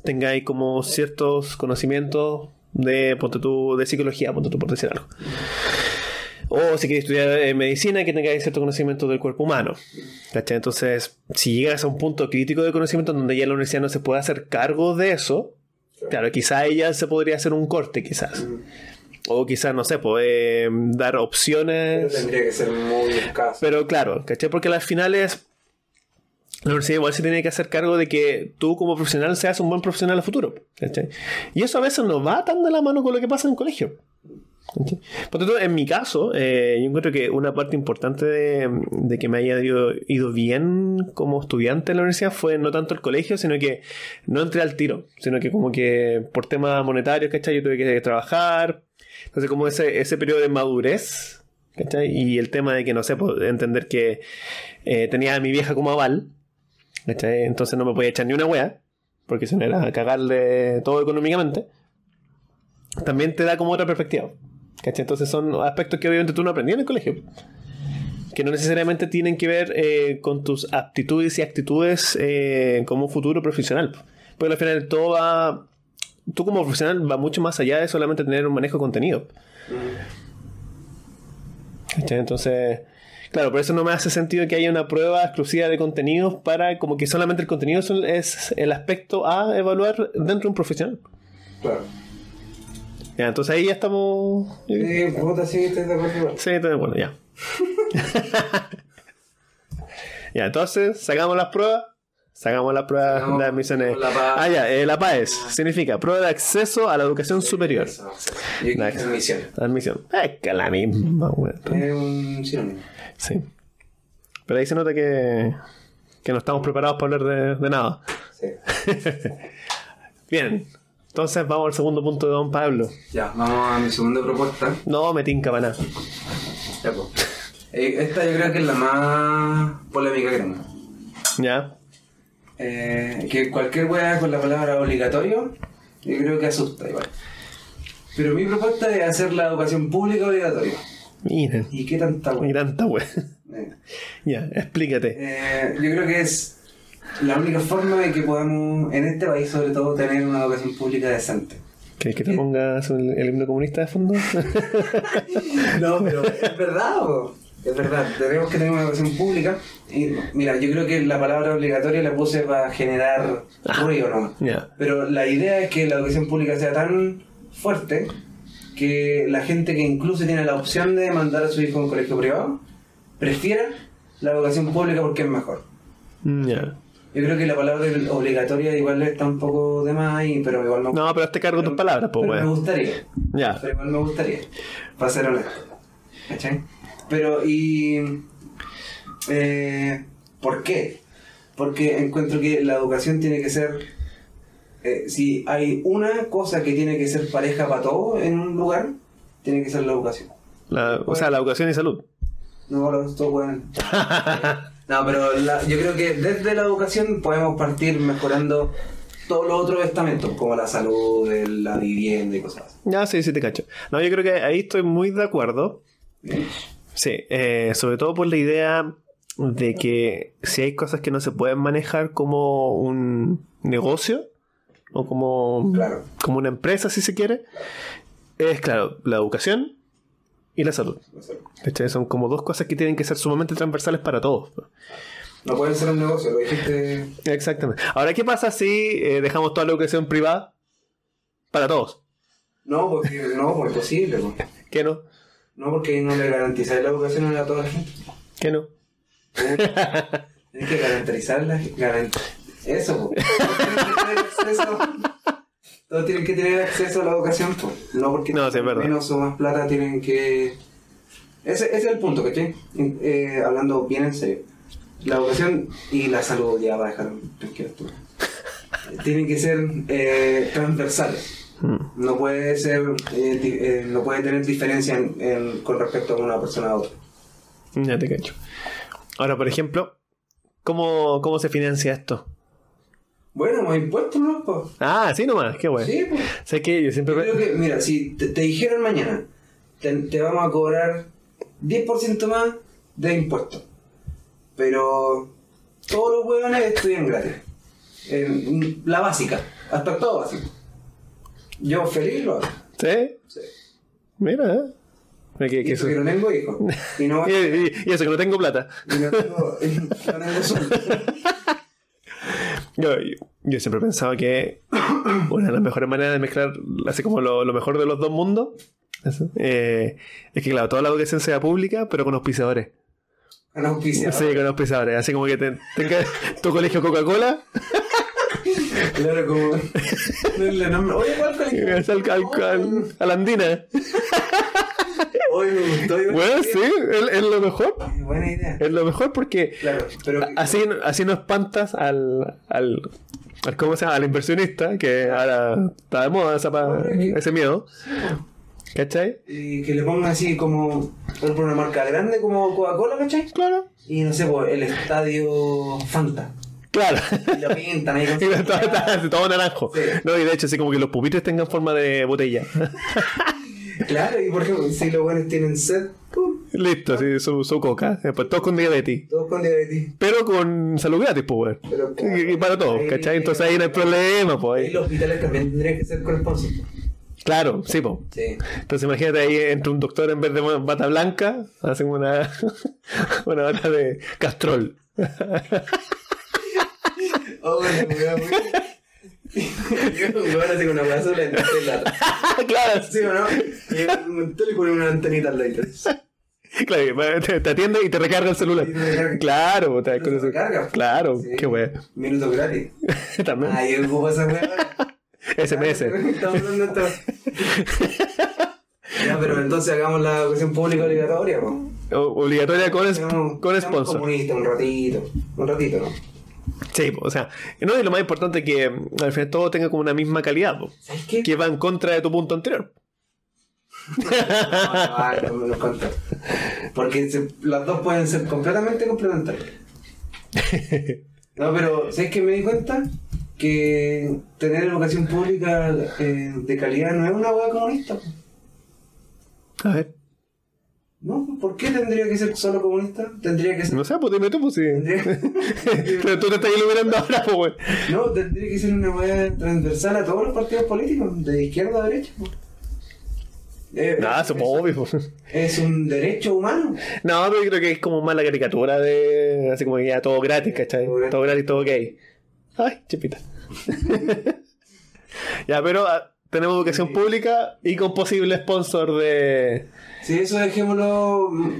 tengáis como ciertos conocimientos de, ponte tú, de psicología, ponte tú por decir algo. O si queréis estudiar eh, medicina, que tengáis cierto conocimiento del cuerpo humano. ¿Cachai? Entonces, si llegas a un punto crítico de conocimiento donde ya la universidad no se puede hacer cargo de eso, claro, quizá ya se podría hacer un corte, quizás. Mm. O quizás, no sé, pues, dar Pero opciones. tendría que ser muy escaso. Pero claro, ¿cachai? Porque al final es. La universidad igual se tiene que hacer cargo de que tú como profesional seas un buen profesional a futuro. ¿cachai? Y eso a veces no va tan de la mano con lo que pasa en el colegio. Por tanto, en mi caso, eh, yo encuentro que una parte importante de, que me haya ido, bien como estudiante en la universidad fue no tanto el colegio, sino que no entré al tiro, sino que como que por temas monetarios, ¿cachai? Yo tuve que trabajar. Entonces, como ese, ese periodo de madurez, ¿cachai? Y el tema de que, no sé, entender que eh, tenía a mi vieja como aval, ¿cachai? Entonces no me podía echar ni una wea, porque si no era cagarle todo económicamente. También te da como otra perspectiva, Entonces son aspectos que obviamente tú no aprendías en el colegio. Que no necesariamente tienen que ver eh, con tus aptitudes y actitudes eh, como futuro profesional. Porque al final todo va. Tú como profesional va mucho más allá de solamente tener un manejo de contenido. Entonces, claro, por eso no me hace sentido que haya una prueba exclusiva de contenidos para como que solamente el contenido es el aspecto a evaluar dentro de un profesional. Claro. Ya, entonces ahí ya estamos. Sí, puta, sí, estoy de acuerdo. Sí, estoy de acuerdo, ya. [LAUGHS] ya, entonces, sacamos las pruebas. Sacamos las pruebas Sacamos de admisiones. Ah, ya, eh, la PAES significa prueba de acceso a la educación superior. Eso, sí. Yo admisión. Admisión. Es que la misma, weón. Es un sinónimo. Sí. Pero ahí se nota que, que no estamos preparados para hablar de, de nada. Sí. [LAUGHS] Bien. Entonces vamos al segundo punto de Don Pablo. Ya, vamos a mi segunda propuesta. No me tinca para nada. Ya, pues. Eh, Esta yo creo que es la más polémica que tengo. ¿Ya? Eh, que cualquier weá con la palabra obligatorio, yo creo que asusta igual. Pero mi propuesta es hacer la educación pública obligatoria. Miren. ¿Y qué tanta Y weá? tanta wea. Eh, Ya, explícate. eh, yo creo que es la única forma de que podamos, en este país sobre todo, tener una educación pública decente. ¿Quieres que te pongas el, el himno comunista de fondo? [LAUGHS] No, pero es verdad, es verdad. Tenemos que tener una educación pública. Y mira, yo creo que la palabra obligatoria la puse para generar ruido nomás. ya. Pero la idea es que la educación pública sea tan fuerte que la gente que incluso tiene la opción de mandar a su hijo a un colegio privado prefiera la educación pública porque es mejor. Ya. Yo creo que la palabra obligatoria igual está un poco de más ahí, pero igual me, No, pero hazte cargo de tus palabras, pues, pero me gustaría. Ya. Pero igual me gustaría, para ser honesto. ¿Cachai? Pero, ¿y eh, por qué? Porque encuentro que la educación tiene que ser. eh, si hay una cosa que tiene que ser pareja para todos en un lugar, tiene que ser la educación. La- o sea, la educación y salud. No, los dos bueno. [LAUGHS] No, pero la- yo creo que desde la educación podemos partir mejorando todos los otros estamentos, como la salud, la vivienda y cosas así. Ya, sí, sí te cacho. No, yo creo que ahí estoy muy de acuerdo. Sí, eh, sobre todo por la idea de que si hay cosas que no se pueden manejar como un negocio o como, Claro. como una empresa, si se quiere, es claro, la educación y la salud. ¿Cachai? Son como dos cosas que tienen que ser sumamente transversales para todos. No pueden ser un negocio, lo dijiste. Exactamente. Ahora, ¿qué pasa si eh, dejamos toda la educación privada para todos? No, porque no, es posible. pues. ¿Qué no? No, porque no le garantizáis la educación a toda la gente. ¿Qué no? Tienes que garantizarla. Garant... Eso, pues. [LAUGHS] Todos tienen que tener acceso- a la educación, pues. No porque No, sí, menos o más plata tienen que. Ese, ese es el punto, ¿cachai? Eh, hablando bien en serio. La educación y la salud, ya va a dejar tranquilo tú. [LAUGHS] Tienen que ser eh, transversales. Mm. No puede ser, eh, di- eh, no puede tener diferencia en- en- con respecto a una persona a otra. Ya te cacho. Ahora, por ejemplo, ¿cómo, cómo se financia esto? Bueno, más impuestos, ¿no? Ah, sí nomás, qué bueno. Sí, pues. sé que yo siempre... Yo creo que, mira, si te, te dijeron mañana, te, te vamos a cobrar 10% más de impuestos, pero todos los huevones estudian gratis. La básica, hasta todo básico. Yo feliz lo hago. ¿Sí? Sí. Mira, ¿eh? Que- Y que eso que no tengo hijos. [LAUGHS] Y no, y, y- y eso que no tengo plata. y no tengo, [LAUGHS] no. [LAUGHS] Yo, yo, yo siempre he pensado que una de las mejores maneras de mezclar así como lo, lo mejor de los dos mundos eso, eh, es que, claro, toda la educación sea pública, pero con auspiciadores. Con auspiciador. Sí, con auspiciadores. Así como que te- tenga tu colegio Coca-Cola, Claro, como. Oye, ¿cuál colegio? al, al- al- a la andina. Oye, me gustó. Bueno, sí, es, es lo mejor. Buena idea. Es lo mejor porque Claro, pero. así, así no espantas al, al, al- ¿cómo se llama? al inversionista, que ahora está de moda esa ese miedo. ¿Cachai? Y que le pongan así como. Por una marca grande como Coca-Cola, ¿cachai? Claro. Y no sé, pues el estadio Fanta. Claro. Y lo pintan ahí con [LAUGHS] Y todo, todo- todo naranjo. Sí. No, y de hecho, así como que los pupitres tengan forma de botella. [LAUGHS] Claro, y por ejemplo, si los buenos tienen sed, pum, Listo, así, su, su coca. Después todos con diabetes. todos con diabetes. Pero con salud gratis, pues, weón. Pero, claro, Y, y para todos, ahí- ¿cachai? Entonces ahí no hay problema, pues. Y los hospitales también tendrían que ser sponsor. Claro, sí, pues. Sí. Entonces imagínate ahí entre un doctor en vez de bata blanca, hacen una, [LAUGHS] una bata de castrol. [LAUGHS] Oh. Yo un weón así con una weá azul en la [LAUGHS] claro, ¿Sí o no? Y un tele con una antenita al lado. claro, te, te atiende y te recarga el celular. Recarga. Claro, te, con eso- recarga. claro, Sí. qué wea. Minutos gratis. [LAUGHS] También. Ah, yo ocupo esa weá. SMS. Estamos hablando esto. Ya, pero entonces hagamos la educación pública obligatoria, po. Obligatoria con, es- con sponsor. comunistas un ratito. Un ratito, ¿no? Sí, o sea, no, y lo más importante es que mm, al final todo tenga como una misma calidad, po, ¿Sabes qué? que va en contra de tu punto anterior. No, no, no me lo cuento. Porque se- las dos pueden ser completamente complementarias. No, pero ¿sabes qué me di cuenta? Que tener educación pública eh, de calidad no es una hueá comunista. po. A ver, ¿No? ¿Por qué tendría que ser solo comunista? Tendría que ser. no sé, pues dime tú, pues sí. [LAUGHS] Pero tú te estás iluminando ahora, pues, weón. No, tendría que ser una hueá transversal a todos los partidos políticos, de izquierda a derecha. po. Eh, Nada, eso es obvio. pues. es un derecho humano. No, pero yo creo que es como más la caricatura de. Así como que ya todo gratis, ¿cachai? Todo gratis. Todo gratis, todo gay. Ay, chipita. [LAUGHS] ya, pero ah, tenemos educación pública y con posible sponsor de. Si eso dejémoslo mm,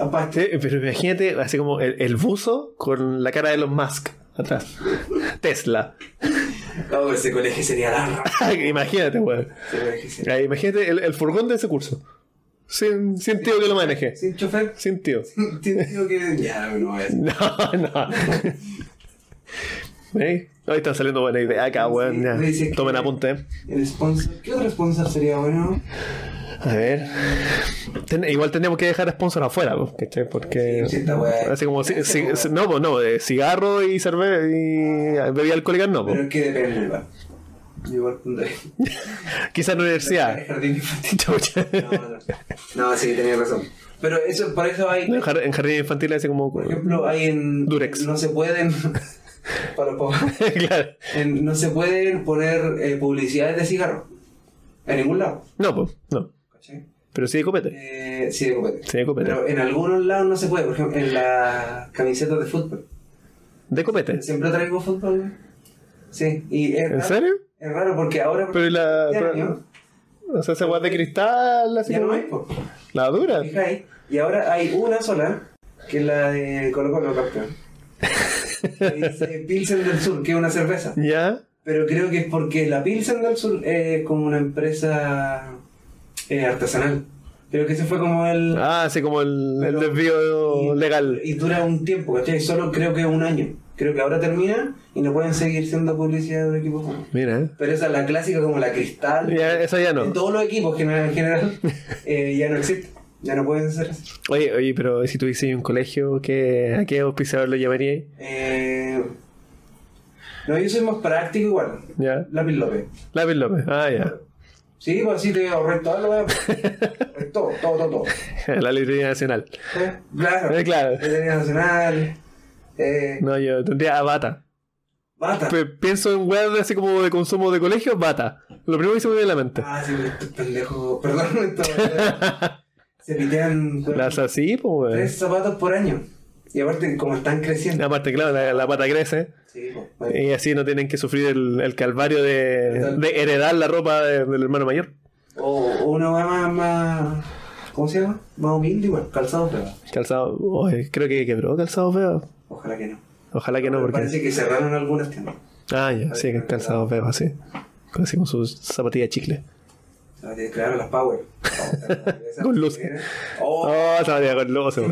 aparte. Sí, pero imagínate, así como el, el buzo con la cara de Elon Musk atrás. Tesla. Oh, ese colegio sería largo. [LAUGHS] imagínate, weón. Ya, Imagínate el, el furgón de ese curso. Sin, sin tío que lo maneje. Sin chofer. Sin tío. [LAUGHS] Entiendo que. Ya, no voy a decir. No, no. [LAUGHS] ¿Veis? Hoy están saliendo buenas ideas acá, weón. Sí, Tomen apunte. El sponsor. ¿Qué otro sponsor sería bueno? A ver. Ten- igual tendríamos que dejar sponsor afuera, ¿cachai? Porque. Sí. Así como. pues. no, pues no, de cigarro y cerveza y bebida alcohólica no. Pero es que depende. Yo igual pondré. [LAUGHS] Quizás en la universidad. [LAUGHS] Jardín infantil. [LAUGHS] Chucha. No, no. No, sí, tenía razón. Pero eso, por eso hay. En jar- en jardín infantil así como. Por ejemplo, hay en. Durex. No se pueden. para claro. En- no se pueden poner eh, publicidades de cigarro. En ningún lado. No, pues, no. Pero sí de copete. Eh, sí, de copete. Sí de copete. Pero en algunos lados no se puede. Por ejemplo, en las camisetas de fútbol. De copete. Siempre traigo fútbol. Sí. Y es ¿En raro, serio? Es raro porque ahora. Pero la. pero- año, o sea, esa weá de cristal, así ya no como. hay, po. La dura. Y ahora hay una sola, que es la de Colo Colo campeón. [LAUGHS] Dice Pilsen del Sur, que es una cerveza. Ya. Pero creo que es porque la Pilsen del Sur es como una empresa eh, artesanal. Creo que ese fue como el... Ah, así como el, el desvío y- legal. Y dura un tiempo, ¿cachai? Solo creo que un año. Creo que ahora termina y no pueden seguir siendo publicidad de un equipo. Mira, eh. Pero esa es la clásica como la cristal. Ya, esa ya En no. todos los equipos en general [LAUGHS] eh, ya no existe. Ya no pueden ser así. Oye, oye, pero si tuviese un colegio, ¿qué, ¿a qué auspiciador lo llamaría? Eh, no, yo soy más práctico igual. ¿Ya? Lápiz López. Lápiz López. Ah, ya. Sí, pues así te ahorré todo lo. Todo, todo, todo, todo. La librería nacional. ¿Eh? Claro. Eh, claro. Lotería Nacional. Eh, No, yo tendría a bata. bata. Pe- pienso en weas así como de consumo de colegio, bata. Lo primero que se me viene a la mente. Ah, sí, estos pendejos. Perdón, [LAUGHS] esto. [LAUGHS] Se pitean Las así, pues, tres zapatos por año. Y aparte, como están creciendo. Aparte, claro, la, la pata crece. Sí, bueno. Y así no tienen que sufrir el, el calvario de, de heredar la ropa de- del hermano mayor. O, o una más, más. ¿Cómo se llama? Más humilde, igual. Calzado, pero. Calzado, oye, creo que quebró calzado feo. Ojalá que no. Ojalá que no, porque. Parece que cerraron algunas tiendas. Ah, ya, sí, calzado feo, así. Así con sus zapatillas chicle. Ah, Claro, las Power. [LAUGHS] Con luces. Oh, Oh, zapatilla con luces.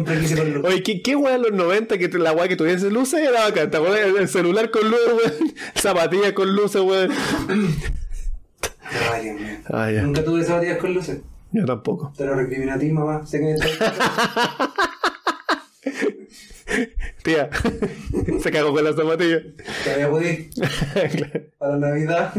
Oye, ¿qué, qué weá en los 90 que la weá que tuviese luces era bacán? El, el celular con luces, weón. [LAUGHS] Zapatillas con luces, weón. Ay, Dios mío. Ah, ya. Nunca tuve zapatillas con luces. Yo tampoco. Te lo recrimino a ti, mamá. Sé que [LAUGHS] Tía, se cagó con las zapatillas. te voy a para Navidad.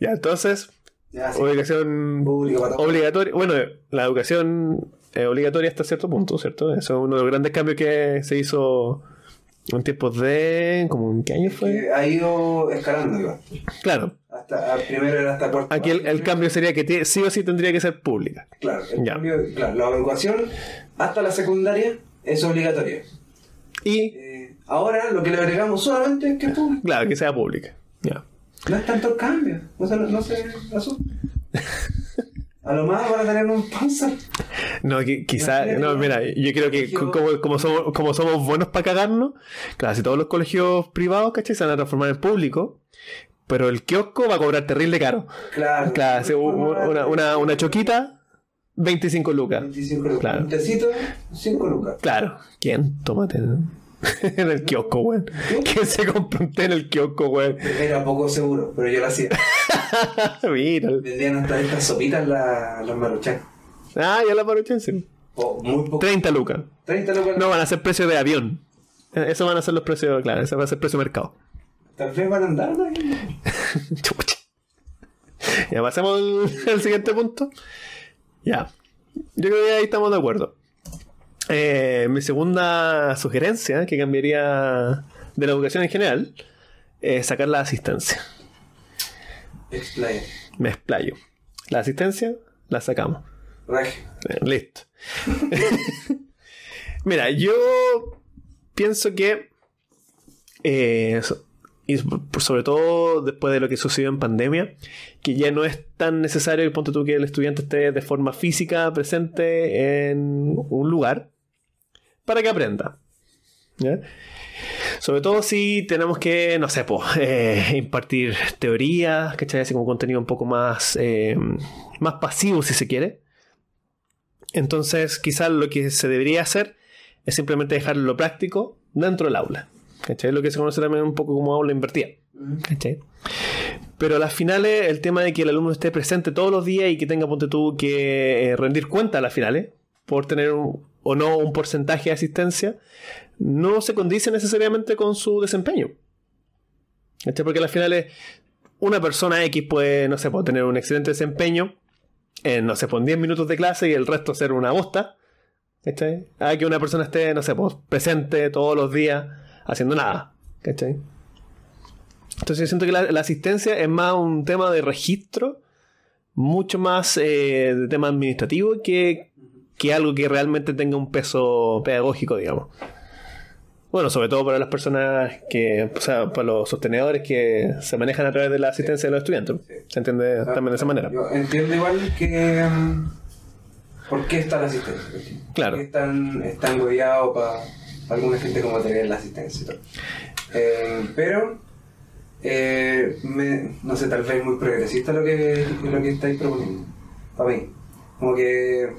ya, entonces, Ya, sí. educación Público para todos. obligatoria. Bueno, la educación es obligatoria hasta cierto punto, ¿cierto? Eso es uno de los grandes cambios que se hizo en tiempos de. ¿Cómo en qué año fue? Ha ido escalando, igual. Claro. Hasta, primero era hasta cuarto. Aquí el, el cambio sería que sí o sí tendría que ser pública. Claro, el Ya. cambio, claro, la educación hasta la secundaria es obligatoria. Y, Eh, ahora lo que le agregamos solamente es que es público. claro, que sea pública. Ya. No es tanto el cambio. O sea, no, no se. A lo más van a tener un sponsor. No, qui- quizá, Imagínate, no, mira, yo creo que colegio- como, como, somos, como somos buenos para cagarnos, claro, si todos los colegios privados, ¿cachai? Se van a transformar en público, pero el kiosco va a cobrar terrible caro. Claro. Claro, sí, una, una, una choquita, 25 lucas. 25 lucas. Claro. Un tecito, 5 lucas. Claro, ¿quién? Tómate [LAUGHS] en el kiosco, weón. ¿Quién se compra un té en el kiosco, weón? Era poco seguro, pero yo lo hacía. [LAUGHS] Mira. Vendían hasta estas sopitas la- los maruchan. Ah, ya la paruchan, sí. Muy poco. 30 lucas. 30 lucas. No, van a ser precios de avión. Eh, Eso van a ser los precios, claro, eso va a ser precio de mercado. Tal vez van a andar ¿no? [LAUGHS] Ya pasemos al, al siguiente punto. Ya. Yo creo que ahí estamos de acuerdo. Eh, mi segunda sugerencia, que cambiaría de la educación en general, es sacar la asistencia. Explain. Me explayo. La asistencia la sacamos. Eh, Listo. [LAUGHS] Mira, yo pienso que, eh, y sobre todo después de lo que sucedió en pandemia, que ya no es tan necesario, ponte tú, que el estudiante esté de forma física presente en un lugar para que aprenda. ¿ya? Sobre todo si tenemos que, no sé, po, [LAUGHS] eh, impartir teorías, ¿cachai? Así como contenido un poco más, eh, más pasivo, si se quiere. Entonces, quizás lo que se debería hacer es simplemente dejar lo práctico dentro del aula. ¿Cachai? Lo que se conoce también un poco como aula invertida. ¿Cachai? Pero a las finales, el tema de que el alumno esté presente todos los días y que tenga, ponte tú, que eh, rendir cuenta a las finales, por tener un- o no un porcentaje de asistencia, no se condice necesariamente con su desempeño. ¿Cachai? Porque a las finales, una persona X puede, no sé, puede tener un excelente desempeño en, no sé, por 10 minutos de clase y el resto ser una bosta. ¿Cachai? A que una persona esté, no sé, pues, presente todos los días haciendo nada. ¿Cachai? Entonces yo siento que la, la asistencia es más un tema de registro, mucho más eh, de tema administrativo que, que algo que realmente tenga un peso pedagógico, digamos. Bueno, sobre todo para las personas que, o sea, para los sostenedores que se manejan a través de la asistencia de los estudiantes. Se entiende también de esa manera. Yo entiendo igual que. mm, ¿Por qué está la asistencia? Claro. ¿Por qué están, están para alguna gente como tener la asistencia? Eh, pero. eh, me- no sé, tal vez muy progresista lo que, lo que estáis proponiendo. Para mí. Como que.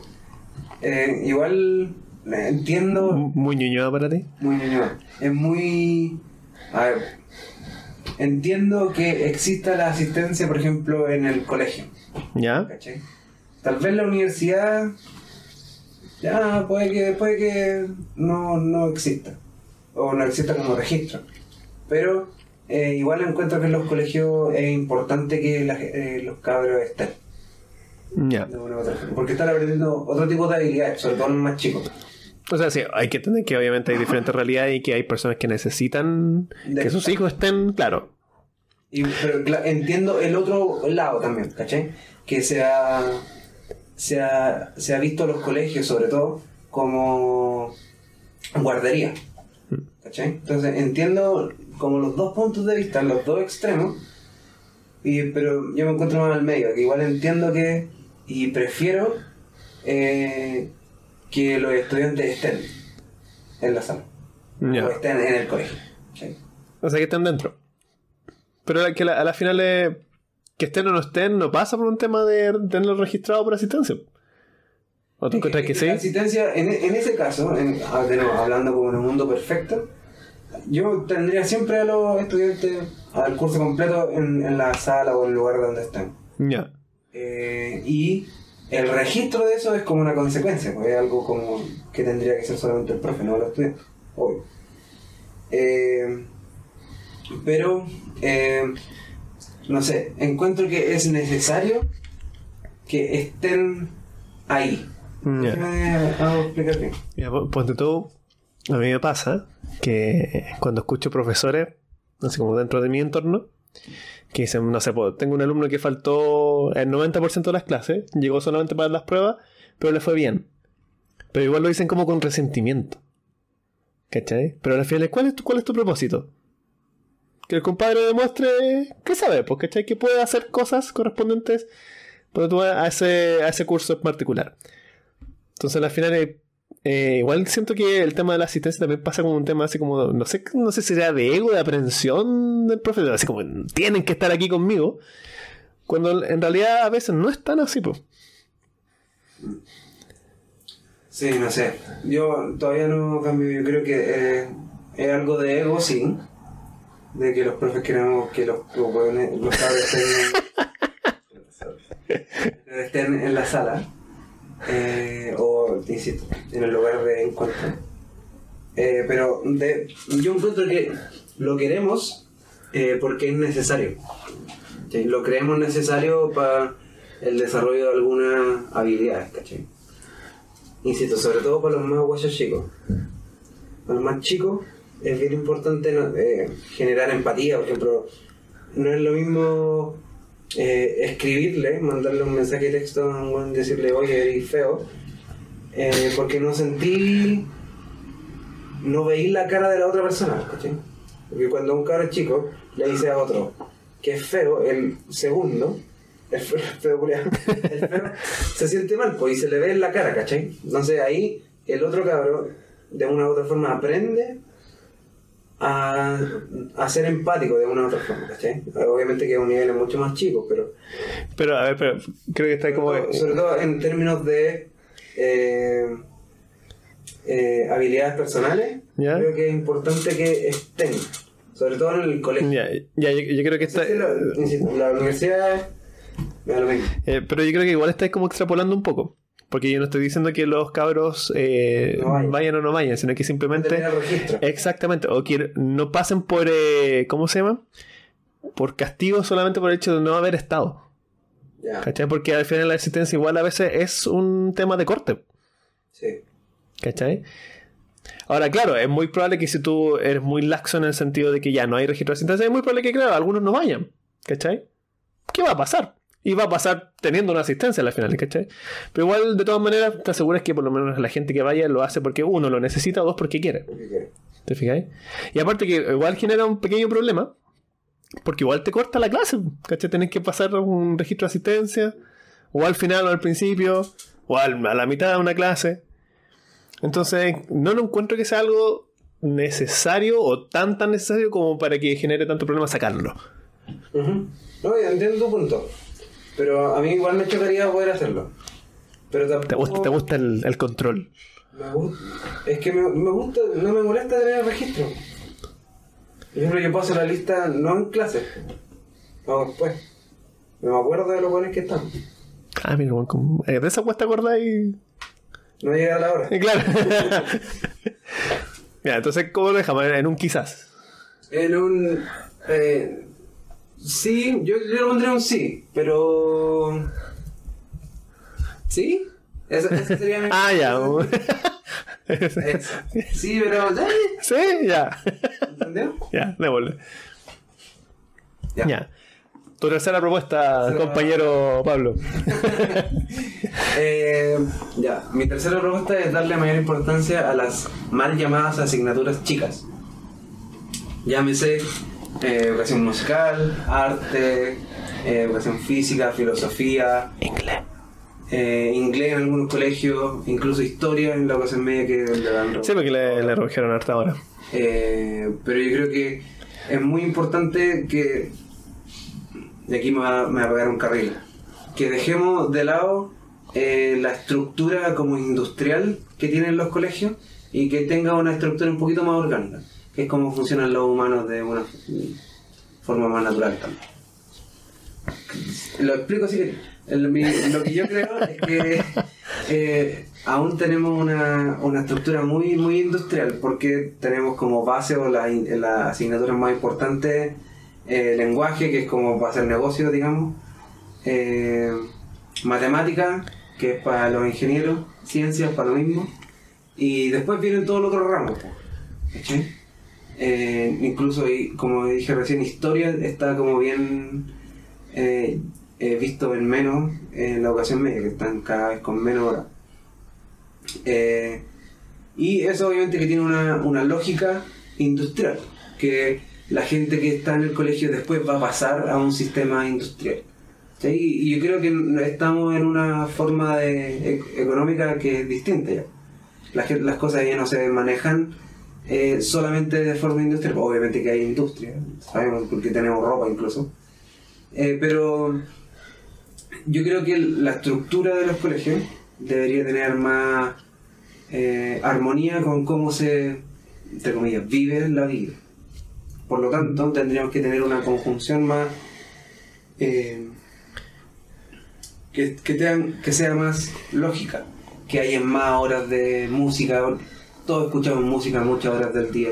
Eh, igual. eh, Entiendo. Muy ñoñoa para ti. Muy ñoño. Es muy. A ver. Entiendo que exista la asistencia, por ejemplo, en el colegio. ¿Ya? ¿Cachai? Tal vez la universidad. Ya, puede que, puede que no, no exista. O no exista como registro. Pero eh, igual encuentro que en los colegios es importante que la eh, los cabros estén. Forma, Porque están aprendiendo otro tipo de habilidades, sobre todo los más chicos. O sea, sí, hay que entender que obviamente hay diferentes realidades y que hay personas que necesitan De que sus hijos estén, claro. Y, pero entiendo el otro lado también, ¿cachai? Que se ha, se ha, se ha visto los colegios, sobre todo, como guardería. ¿cachai? Entonces entiendo como los dos puntos de vista, los dos extremos, y, pero yo me encuentro más al medio, que igual entiendo que, y prefiero eh, que los estudiantes estén en la sala, o estén en el colegio. O sea, que estén dentro. Pero que la- a la final eh, que estén o no estén no pasa por un tema de tenerlo registrado por asistencia. ¿O tú encuentras que sí? La asistencia, en, en ese caso, en- ah, hablando como en un mundo perfecto, yo tendría siempre a los estudiantes al curso completo en, en la sala o en el lugar donde estén. Ya. Eh, y el registro de eso es como una consecuencia, pues es algo como que tendría que ser solamente el profe, no los estudiantes, obvio. Eh, pero, eh, no sé, encuentro que es necesario que estén ahí. Bien. Ya, po- ponte tú, a mí me pasa que cuando escucho profesores, así como dentro de mi entorno, que dicen, no sé, tengo un alumno que faltó el 90% de las clases, llegó solamente para las pruebas, pero le fue bien. Pero igual lo dicen como con resentimiento. ¿Cachai? Pero al final, ¿cuál es tu, cuál es tu propósito? Que el compadre demuestre que sabe, pues, ¿cachai? Que puede hacer cosas correspondientes a ese, a ese curso en particular. Entonces, al final, eh, igual siento que el tema de la asistencia también pasa como un tema así como, no sé, no sé si sea de ego, de aprensión del profesor, así como tienen que estar aquí conmigo, cuando en realidad a veces no es tan así, pues. Sí, no sé. Yo todavía no cambio. Yo creo que eh, es algo de ego, sí. De que los profes queremos que los, los, los estén, [LAUGHS] estén en la sala. Eh, o, insisto, en el lugar de encuentro. Eh, pero yo encuentro que lo queremos eh, porque es necesario. Lo creemos necesario para el desarrollo de algunas habilidades. Insisto, sobre todo para los más guayos chicos. Para los más chicos es bien importante generar empatía, por ejemplo. No es lo mismo eh, escribirle, mandarle un mensaje de texto a un y decirle, oye, eres feo, eh, porque no sentí, no veí la cara de la otra persona, ¿cachai? Porque cuando un cabro chico le dice a otro que es feo, el segundo, el feo, el feo, el feo se siente mal, pues, y se le ve en la cara, ¿cachai? Entonces ahí el otro cabro, de una u otra forma, aprende a, a ser empático de una u otra forma, ¿cachai? Obviamente que es un nivel mucho más chico, pero Pero, a ver, pero creo que está como... sobre todo, sobre todo en términos de eh, eh, habilidades personales, ¿Ya? creo que es importante que estén. Sobre todo en el colegio. Ya, ya, yo, yo creo que está. Sí, la, insisto, la universidad me da lo mismo. eh, pero yo creo que igual estáis como extrapolando un poco. Porque yo no estoy diciendo que los cabros eh, No vayan. vayan o no vayan, sino que simplemente. Registro. Exactamente. O que no pasen por. eh, ¿Cómo se llama? Por castigo solamente por el hecho de no haber estado. ¿Cachai? Porque al final la existencia igual a veces es un tema de corte. sí. ¿Cachai? Ahora, claro, es muy probable que si tú eres muy laxo en el sentido de que ya no hay registro de asistencia, es muy probable que, claro, algunos no vayan. ¿Cachai? ¿Qué va a pasar? Y va a pasar teniendo una asistencia al final, ¿cachai? Pero igual, de todas maneras, te aseguras que por lo menos la gente que vaya lo hace porque uno lo necesita o dos porque quiere. ¿Te fijáis? Y aparte que igual genera un pequeño problema, porque igual te corta la clase, ¿cachai? Tenés que pasar un registro de asistencia, o al final o al principio, o al- a la mitad de una clase. Entonces, no lo encuentro que sea algo necesario o tan tan necesario como para que genere tanto problema sacarlo. No, ya entiendo tu punto. Pero a mí igual me chocaría poder hacerlo. Pero tampoco... ¿Te gusta, te gusta el, el control? Me gusta. Es que me, me gusta, no me molesta tener el registro. Por ejemplo, yo paso la lista no en clase, no después. No me acuerdo de los buenos que están. Ah, mira, bueno, como- eh, de esa cuesta acordar y... No llega la hora. y claro. [LAUGHS] ya, entonces, ¿cómo lo dejamos? En un quizás. En un. Eh, sí, yo, yo lo pondría un sí, pero. ¿Sí? Esa, esa sería mi. [LAUGHS] Ah, ya. Sí, pero. ¿eh? sí, ya. ¿Entendió? ya, démosle. Ya. Ya. Tu tercera propuesta, compañero Pablo. [LAUGHS] Eh, ya, mi tercera propuesta es darle mayor importancia a las mal llamadas asignaturas chicas. Llámese eh, educación musical, arte, eh, educación física, filosofía, Inglés. eh, inglés en algunos colegios, incluso historia en la educación media que le dan. Sí, porque le, le redujeron harta ahora. Eh, pero yo creo que es muy importante que. Y aquí me va, me va a pegar un carril. Que dejemos de lado eh, la estructura como industrial que tienen los colegios y que tenga una estructura un poquito más orgánica, es como funcionan los humanos de una forma más natural también. Lo explico así lo que yo creo es que eh, aún tenemos una, una estructura muy muy industrial porque tenemos como base o la, in- la asignatura más importante eh, lenguaje que es como para hacer negocio digamos eh, matemática que es para los ingenieros ciencias para lo mismo y después vienen todos los otros ramos. Eh, incluso como dije recién historia está como bien eh, eh, visto en menos en la educación media, que están cada vez con menos horas. Eh, y eso obviamente que tiene una, una lógica industrial, que la gente que está en el colegio después va a pasar a un sistema industrial. Y yo creo que estamos en una forma de, e- económica que es distinta ya. La gen- las cosas ya no se manejan eh, solamente de forma industrial, obviamente que hay industria, sabemos porque tenemos ropa incluso. Eh, pero yo creo que la estructura de los colegios debería tener más eh, armonía con cómo se, entre comillas, vive la vida. Por lo tanto, tendríamos que tener una conjunción más que, que, tengan- que sea más lógica, que haya más horas de música, todos escuchamos música muchas horas del día,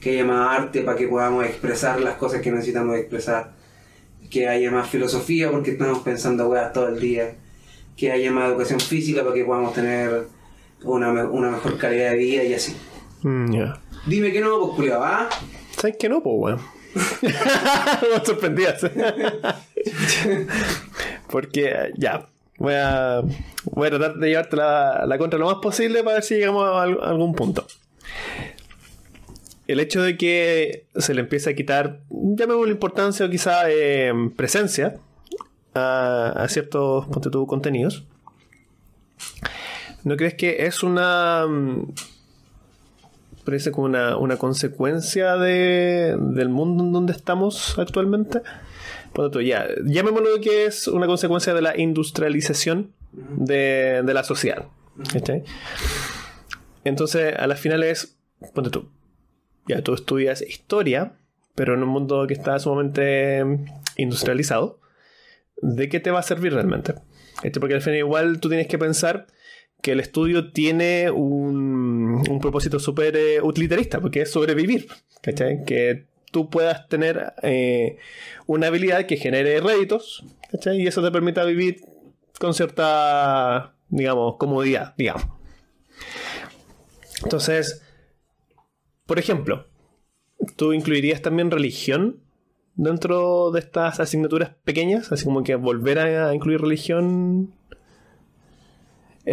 que haya más arte para que podamos expresar las cosas que necesitamos expresar que haya más filosofía porque estamos pensando weas todo el día, que haya más educación física para que podamos tener una, una mejor calidad de vida y así. Mm. Dime que no, pues culiao, ¿ah? ¿Sabes que no, pues, weón? [LAUGHS] [LAUGHS] Me sorprendías. [LAUGHS] Porque, ya. Voy a, voy a tratar de llevarte la, la contra lo más posible para ver si llegamos a, al- a algún punto. El hecho de que se le empiece a quitar, llamémosle importancia o quizá eh, presencia a, a ciertos contenidos, ¿no crees que es una mm, parece como una, una consecuencia de, del mundo en donde estamos actualmente. Tú, ya, llamémoslo que es una consecuencia de la industrialización de, de la sociedad. ¿cachai? Entonces, a las finales, ponte tú, ya tú estudias historia, pero en un mundo que está sumamente industrializado, ¿de qué te va a servir realmente? Este, porque al final igual tú tienes que pensar que el estudio tiene un, un propósito súper eh, utilitarista, porque es sobrevivir, ¿cachai? Que tú puedas tener eh, una habilidad que genere réditos, ¿cachai? Y eso te permita vivir con cierta, digamos, comodidad, digamos. Entonces, por ejemplo, ¿tú incluirías también religión dentro de estas asignaturas pequeñas? Así como que volver a incluir religión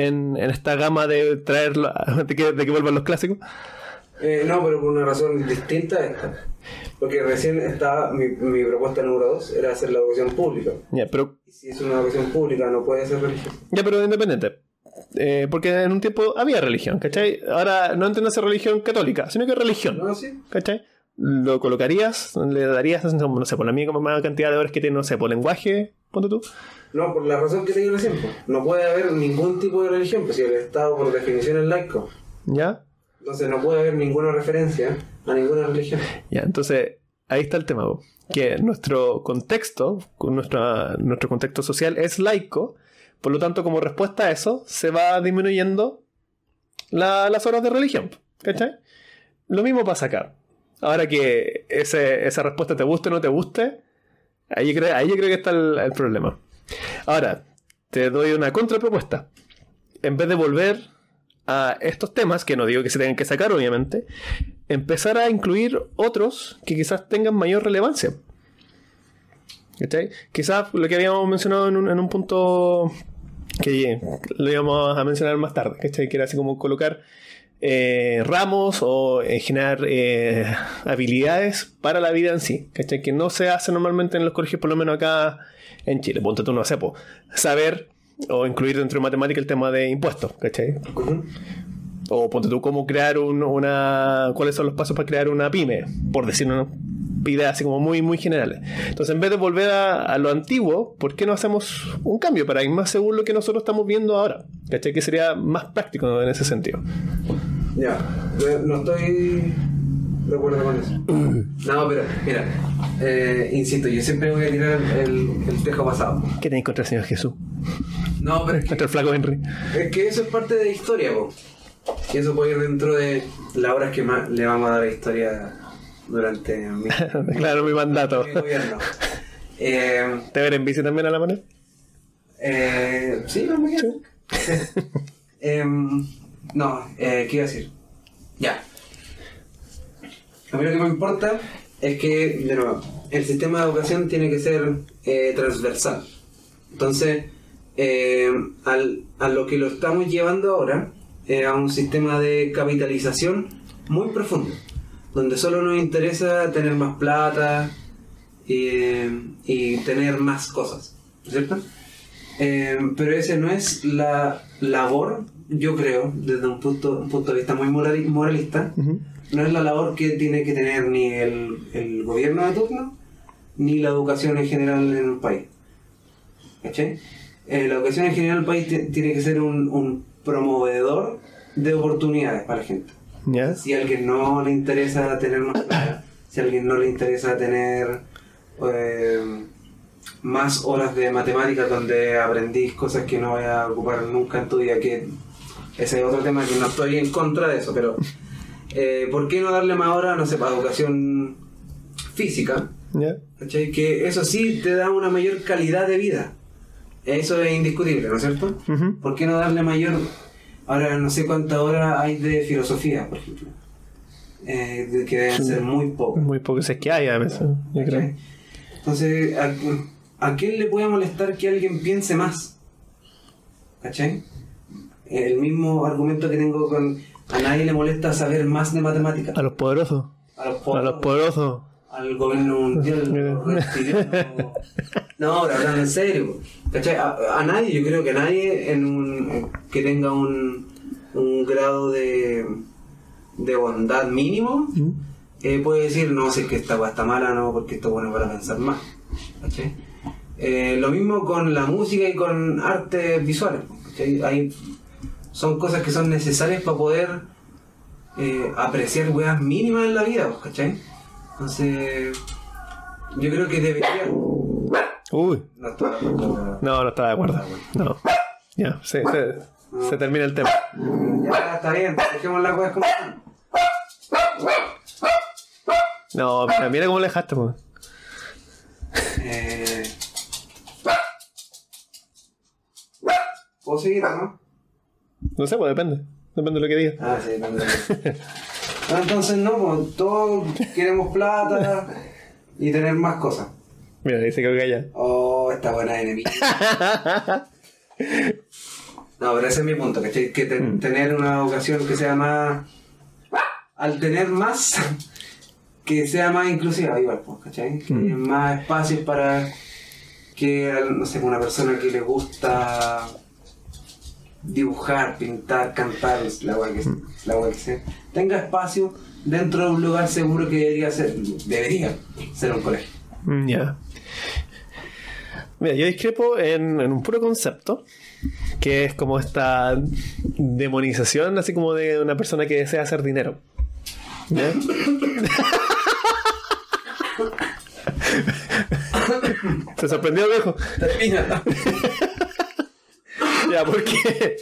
en, en esta gama de traer, de que, de que vuelvan los clásicos. Eh, no, pero por una razón distinta a esta. Porque recién estaba, mi, mi propuesta número dos era hacer la educación pública. Ya, pero, Y si es una educación pública, no puede ser religión. ya, pero independiente. Eh, porque en un tiempo había religión, ¿cachai? Ahora no entiendes religión católica, sino que religión. ¿No? Sí. ¿Cachai? Lo colocarías, le darías, no sé, por la misma cantidad de horas que tiene, no sé, por lenguaje, ponte tú. No, por la razón que te digo recién. po. No puede haber ningún tipo de religión, pues si el Estado por definición es laico. ¿Ya? Entonces no puede haber ninguna referencia a ninguna religión. Ya, entonces ahí está el tema, que nuestro contexto, con nuestra, nuestro contexto social es laico, por lo tanto como respuesta a eso se va disminuyendo la- las horas de religión, ¿cachai? Lo mismo pasa acá. Ahora que ese- esa respuesta te guste o no te guste, ahí, ahí yo creo que está el, el problema. Ahora, te doy una contrapropuesta. En vez de volver a estos temas, que no digo que se tengan que sacar, obviamente, empezar a incluir otros que quizás tengan mayor relevancia. ¿Cachai? Quizás lo que habíamos mencionado en un, punto que lo íbamos a mencionar más tarde, ¿cachai? Que era así como colocar eh, ramos o eh, generar eh, habilidades para la vida en sí, ¿cachai? Que no se hace normalmente en los colegios, por lo menos acá en Chile. Ponte tú, no sé, po, saber o incluir dentro de matemática el tema de impuestos, ¿cachai? O ponte tú cómo crear un- una. cuáles son los pasos para crear una pyme, por decir una idea así como muy, muy generales. Entonces, en vez de volver a, a lo antiguo, ¿por qué no hacemos un cambio para ir más según lo que nosotros estamos viendo ahora? ¿Cachai? Que sería más práctico en ese sentido. Ya, no- no estoy de acuerdo con eso. No, pero mira, eh, insisto, yo siempre voy a tirar el, el tejo pasado. ¿Qué tenéis contra el Señor Jesús? No, pero es que, Contra el flaco Henry. es que eso es parte de la historia, po. Y eso puede ir dentro de las horas que más le vamos a dar a la historia durante mi, [LAUGHS] claro, mi mandato. mi gobierno. [LAUGHS] Eh, ¿Te ver en bici también a la manera? Eh, sí, no me quedo. Em, no, eh, ¿qué iba a decir? A mí lo que me importa es que, de nuevo, el sistema de educación tiene que ser eh, transversal. Entonces, eh, al- a lo que lo estamos llevando ahora, eh, a un sistema de capitalización muy profundo, donde solo nos interesa tener más plata eh, y tener más cosas, ¿cierto? Eh, pero ese no es la labor, yo creo, desde un punto, un punto de vista muy morali- moralista. No es la labor que tiene que tener ni el, el gobierno de turno, ni la educación en general en un país. ¿Cachai? Eh, la educación en general en el país ti- tiene que ser un, un promovedor de oportunidades para la gente. Si a alguien no le interesa tener más plata, si a alguien no le interesa tener eh, más horas de matemáticas donde aprendís cosas que no voy a ocupar nunca en tu vida, que ese es otro tema que no estoy en contra de eso, pero eh, ¿por qué no darle más horas, no sé, para educación física? ¿cachai? Que eso sí te da una mayor calidad de vida. Eso es indiscutible, ¿no es cierto? Ujú. ¿Por qué no darle mayor... Ahora no sé cuántas horas hay de filosofía, por ejemplo. Eh, de que deben ser muy pocas. Muy poco es que hay a veces, yo creo. Entonces, ¿a, a quién le puede molestar que alguien piense más? ¿Cachai? El mismo argumento que tengo con... A nadie le molesta saber más de matemáticas. A los poderosos. A los A pobres, los poderosos. al gobierno mundial. [LAUGHS] No, ahora hablando en serio. ¿Cachai? A, a nadie, yo creo que a nadie en un, que tenga un, un grado de, de bondad mínimo ¿Mm? eh, puede decir, no, si es que esta weá está mala, no, porque esto es bueno para pensar más. ¿Cachai? Eh, lo mismo con la música y con artes visuales. ¿cachai? Hay, son cosas que son necesarias para poder eh, apreciar weas mínimas en la vida, ¿cachai? Entonces, yo creo que debería. Uy, No estoy de acuerdo. no, no estaba de acuerdo. No. Ya, se, se, se termina el tema. Ya, está bien, dejemos las cosas como están. No, mira, mira cómo le dejaste, pues. Eh... ¿Puedo seguir no? No sé, pues depende. Depende de lo que digas. Ah, sí, depende. Ah, Entonces, no, pues todos queremos plata y tener más cosas. Mira, dice que calla. Oh, esta buena enemiga. [LAUGHS] No, pero ese es mi punto, ¿cachai? Que te- tener una educación que sea más. Al tener más, que sea más inclusiva, igual, pues, ¿cachai? Que haya más espacios para que, no sé, una persona que le gusta dibujar, pintar, cantar, la wea que, la wea que sea, tenga espacio dentro de un lugar seguro que debería ser, debería ser un colegio. Mm, Ya. Mira, yo discrepo en, en un puro concepto, que es como esta demonización, así como de una persona que desea hacer dinero. ¿Ya? [LAUGHS] [LAUGHS] Se sorprendió, viejo. Termina. [LAUGHS] Ya, porque,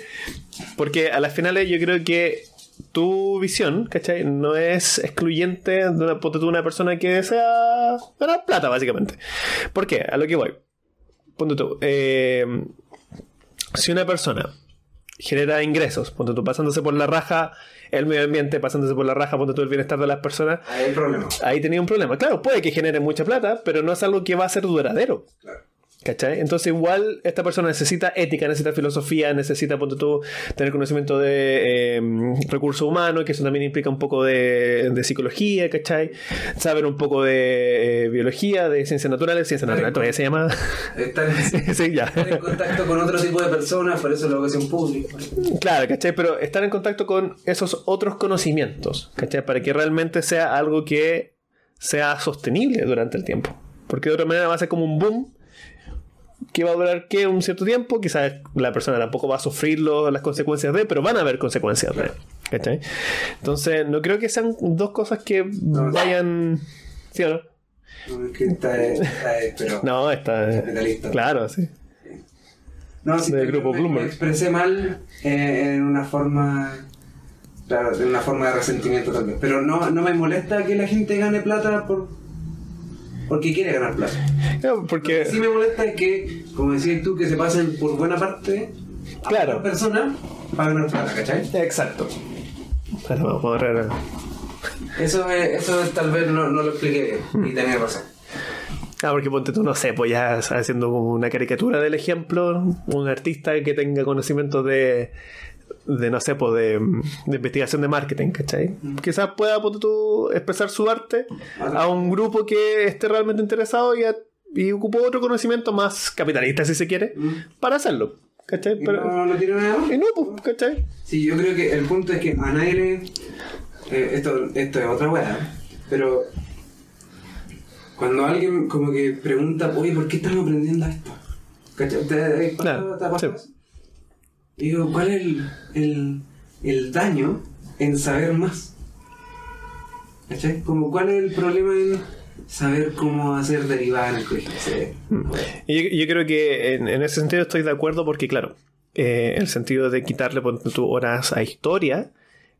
porque a las finales yo creo que tu visión, ¿cachai? No es excluyente de una, tú, una persona que desea ganar plata, básicamente. ¿Por qué? A lo que voy. Ponte tú. eh, si una persona genera ingresos, ponte tú, pasándose por la raja el medio ambiente, pasándose por la raja, ponte tú el bienestar de las personas, Ahí hay problema. ahí tenía un problema. Claro, puede que genere mucha plata, pero no es algo que va a ser duradero. Claro. ¿Cachai? Entonces igual esta persona necesita ética, necesita filosofía, necesita, ponte tú, tener conocimiento de eh, recursos humanos, que eso también implica un poco de, de psicología, ¿cachai? Saber un poco de eh, biología, de ciencias naturales, ciencias naturales todavía se llama... Estar en, [LAUGHS] sí, ya. estar en contacto con otro tipo de personas, por eso la educación pública. Claro, ¿cachai? Pero estar en contacto con esos otros conocimientos, ¿cachai? Para que realmente sea algo que sea sostenible durante el tiempo. Porque de otra manera va a ser como un boom que va a durar ¿qué? un cierto tiempo. Quizás la persona tampoco va a sufrir lo- las consecuencias de, pero van a haber consecuencias de. ¿cachai? Entonces, no creo que sean dos cosas que vayan. ¿Sí o no? No, es que está, está pero No, está. capitalista. Claro, sí. No, del vez grupo me- Bloomberg. Me expresé mal eh, en una forma. Claro, en una forma de resentimiento vez. Pero no, no me molesta que la gente gane plata por. Porque quiere ganar plata. Claro, Lo que Porque. sí me molesta es que, como decías tú, que se pasen por buena parte a Claro. personas para ganar plata, ¿cachai? Exacto. Espera, vamos a poner- Eso, es- eso es, tal vez no, no lo expliqué bien. Y tenés razón. Ah, porque ponte tú, no sé, pues ya haciendo como una caricatura del ejemplo, un artista que tenga conocimiento de, de no sé, pues de, de investigación de marketing, ¿cachai? Quizás pueda, ponte tú, expresar su arte a un grupo que esté realmente interesado y, a- y ocupó otro conocimiento más capitalista, si se quiere, para hacerlo, ¿cachai? Y Pero, no, no tiene nada y no, pues, ¿cachai? Sí, yo creo que el punto es que a nadie le. eh, esto, esto es otra weá, pero. Cuando alguien como que pregunta, oye, ¿por qué estamos aprendiendo esto? ¿Cachai? ¿Te, te, te ha pasado sí. Digo, ¿cuál es el, el, el daño en saber más? ¿Cachai? Como, ¿cuál es el problema en saber cómo hacer derivadas en el colegio? Y yo, yo creo que en, en ese sentido estoy de acuerdo porque, claro, eh, el sentido de quitarle ponte tú, horas a historia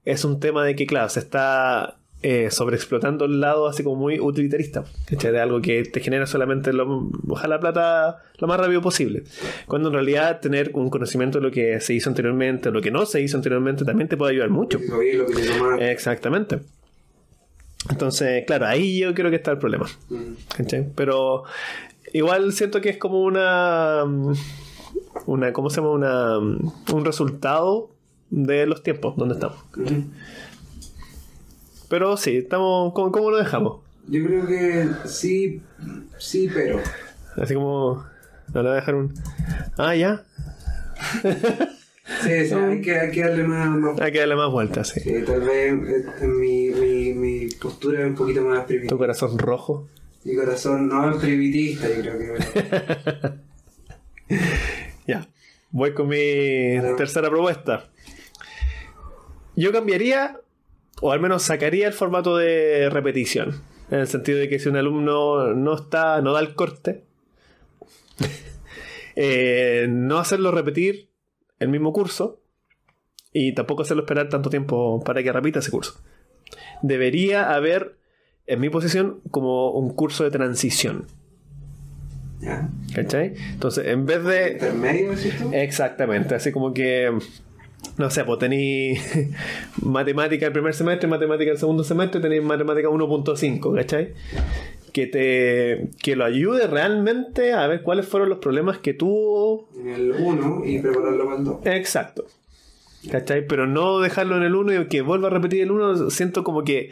es un tema de que, claro, se está eh, sobreexplotando el lado así como muy utilitarista, ¿cachai? De algo que te genera solamente lo, ojalá plata lo más rápido posible. Cuando en realidad tener un conocimiento de lo que se hizo anteriormente, lo que no se hizo anteriormente, también te puede ayudar mucho. Lo lo que Exactamente. Entonces, claro, ahí yo creo que está el problema. Mm. ¿Cachai? Pero igual siento que es como una. una ¿Cómo se llama? Una, un resultado de los tiempos donde estamos. Pero sí, estamos. ¿Cómo, cómo lo dejamos? Yo creo que sí, sí, pero. Así como. No le voy a dejar un. Ah, ya. Sí, sí, [LAUGHS] hay que, hay que darle más. más- Hay que darle más vueltas, sí. sí, tal vez eh, mi, mi, mi postura es un poquito más Tu primitiva. corazón rojo. Mi corazón no es primitista, yo creo que. [LAUGHS] Ya. Voy con mi tercera propuesta. Yo cambiaría, o al menos sacaría el formato de repetición. En el sentido de que si un alumno no está, no da el corte, [LAUGHS] eh, no hacerlo repetir el mismo curso y tampoco hacerlo esperar tanto tiempo para que repita ese curso. Debería haber, en mi posición, como un curso de transición. ¿Ya? ¿Cachai? Entonces, en vez de. ¿Intermedio, tú? Exactamente, así como que. No sé, pues tení [LAUGHS] matemática el primer semestre, matemática el segundo semestre, tenéis matemática 1.5, ¿cachai? Que te que lo ayude realmente a ver cuáles fueron los problemas que tuvo. En el 1 y prepararlo para el 2. Exacto. ¿Cachai? Pero no dejarlo en el 1 y que vuelva a repetir el 1, siento como que.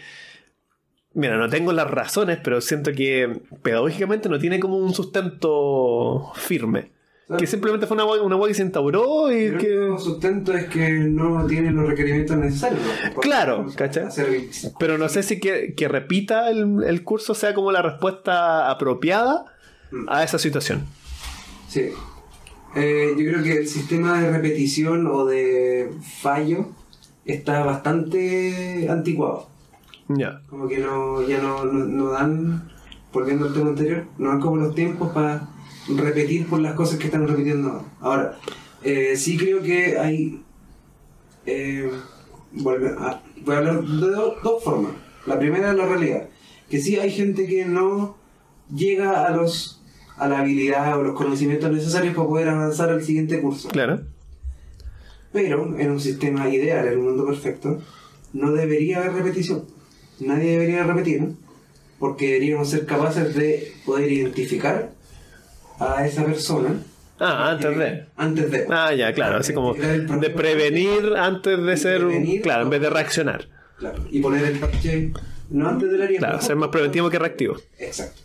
Mira, no tengo las razones, pero siento que pedagógicamente no tiene como un sustento firme. Que simplemente fue una hueá una que se instauró y Pero que. el sustento es que no tiene los requerimientos necesarios. Claro, ¿cachai? Pero no sé si que, que repita el, el curso sea como la respuesta apropiada a esa situación. Sí. Eh, yo creo que el sistema de repetición o de fallo está bastante anticuado. Ya. Como que no, ya no, no, no dan, volviendo al tema anterior, no dan como los tiempos para repetir por las cosas que están repitiendo ahora. Eh, sí creo que hay... eh, a- voy a hablar de do- dos formas. La primera es la realidad. Que sí hay gente que no llega a los a la habilidad o los conocimientos necesarios para poder avanzar al siguiente curso. Claro. Pero en un sistema ideal, en un mundo perfecto, no debería haber repetición. Nadie debería repetir, ¿no? porque deberíamos ser capaces de poder identificar a esa persona Ah, antes de. antes de. Ah, ya, claro. Así como de prevenir antes de ser. Claro, en vez de reaccionar. Claro, y poner el parche no antes del área. Claro, ser más preventivo que reactivo. Exacto.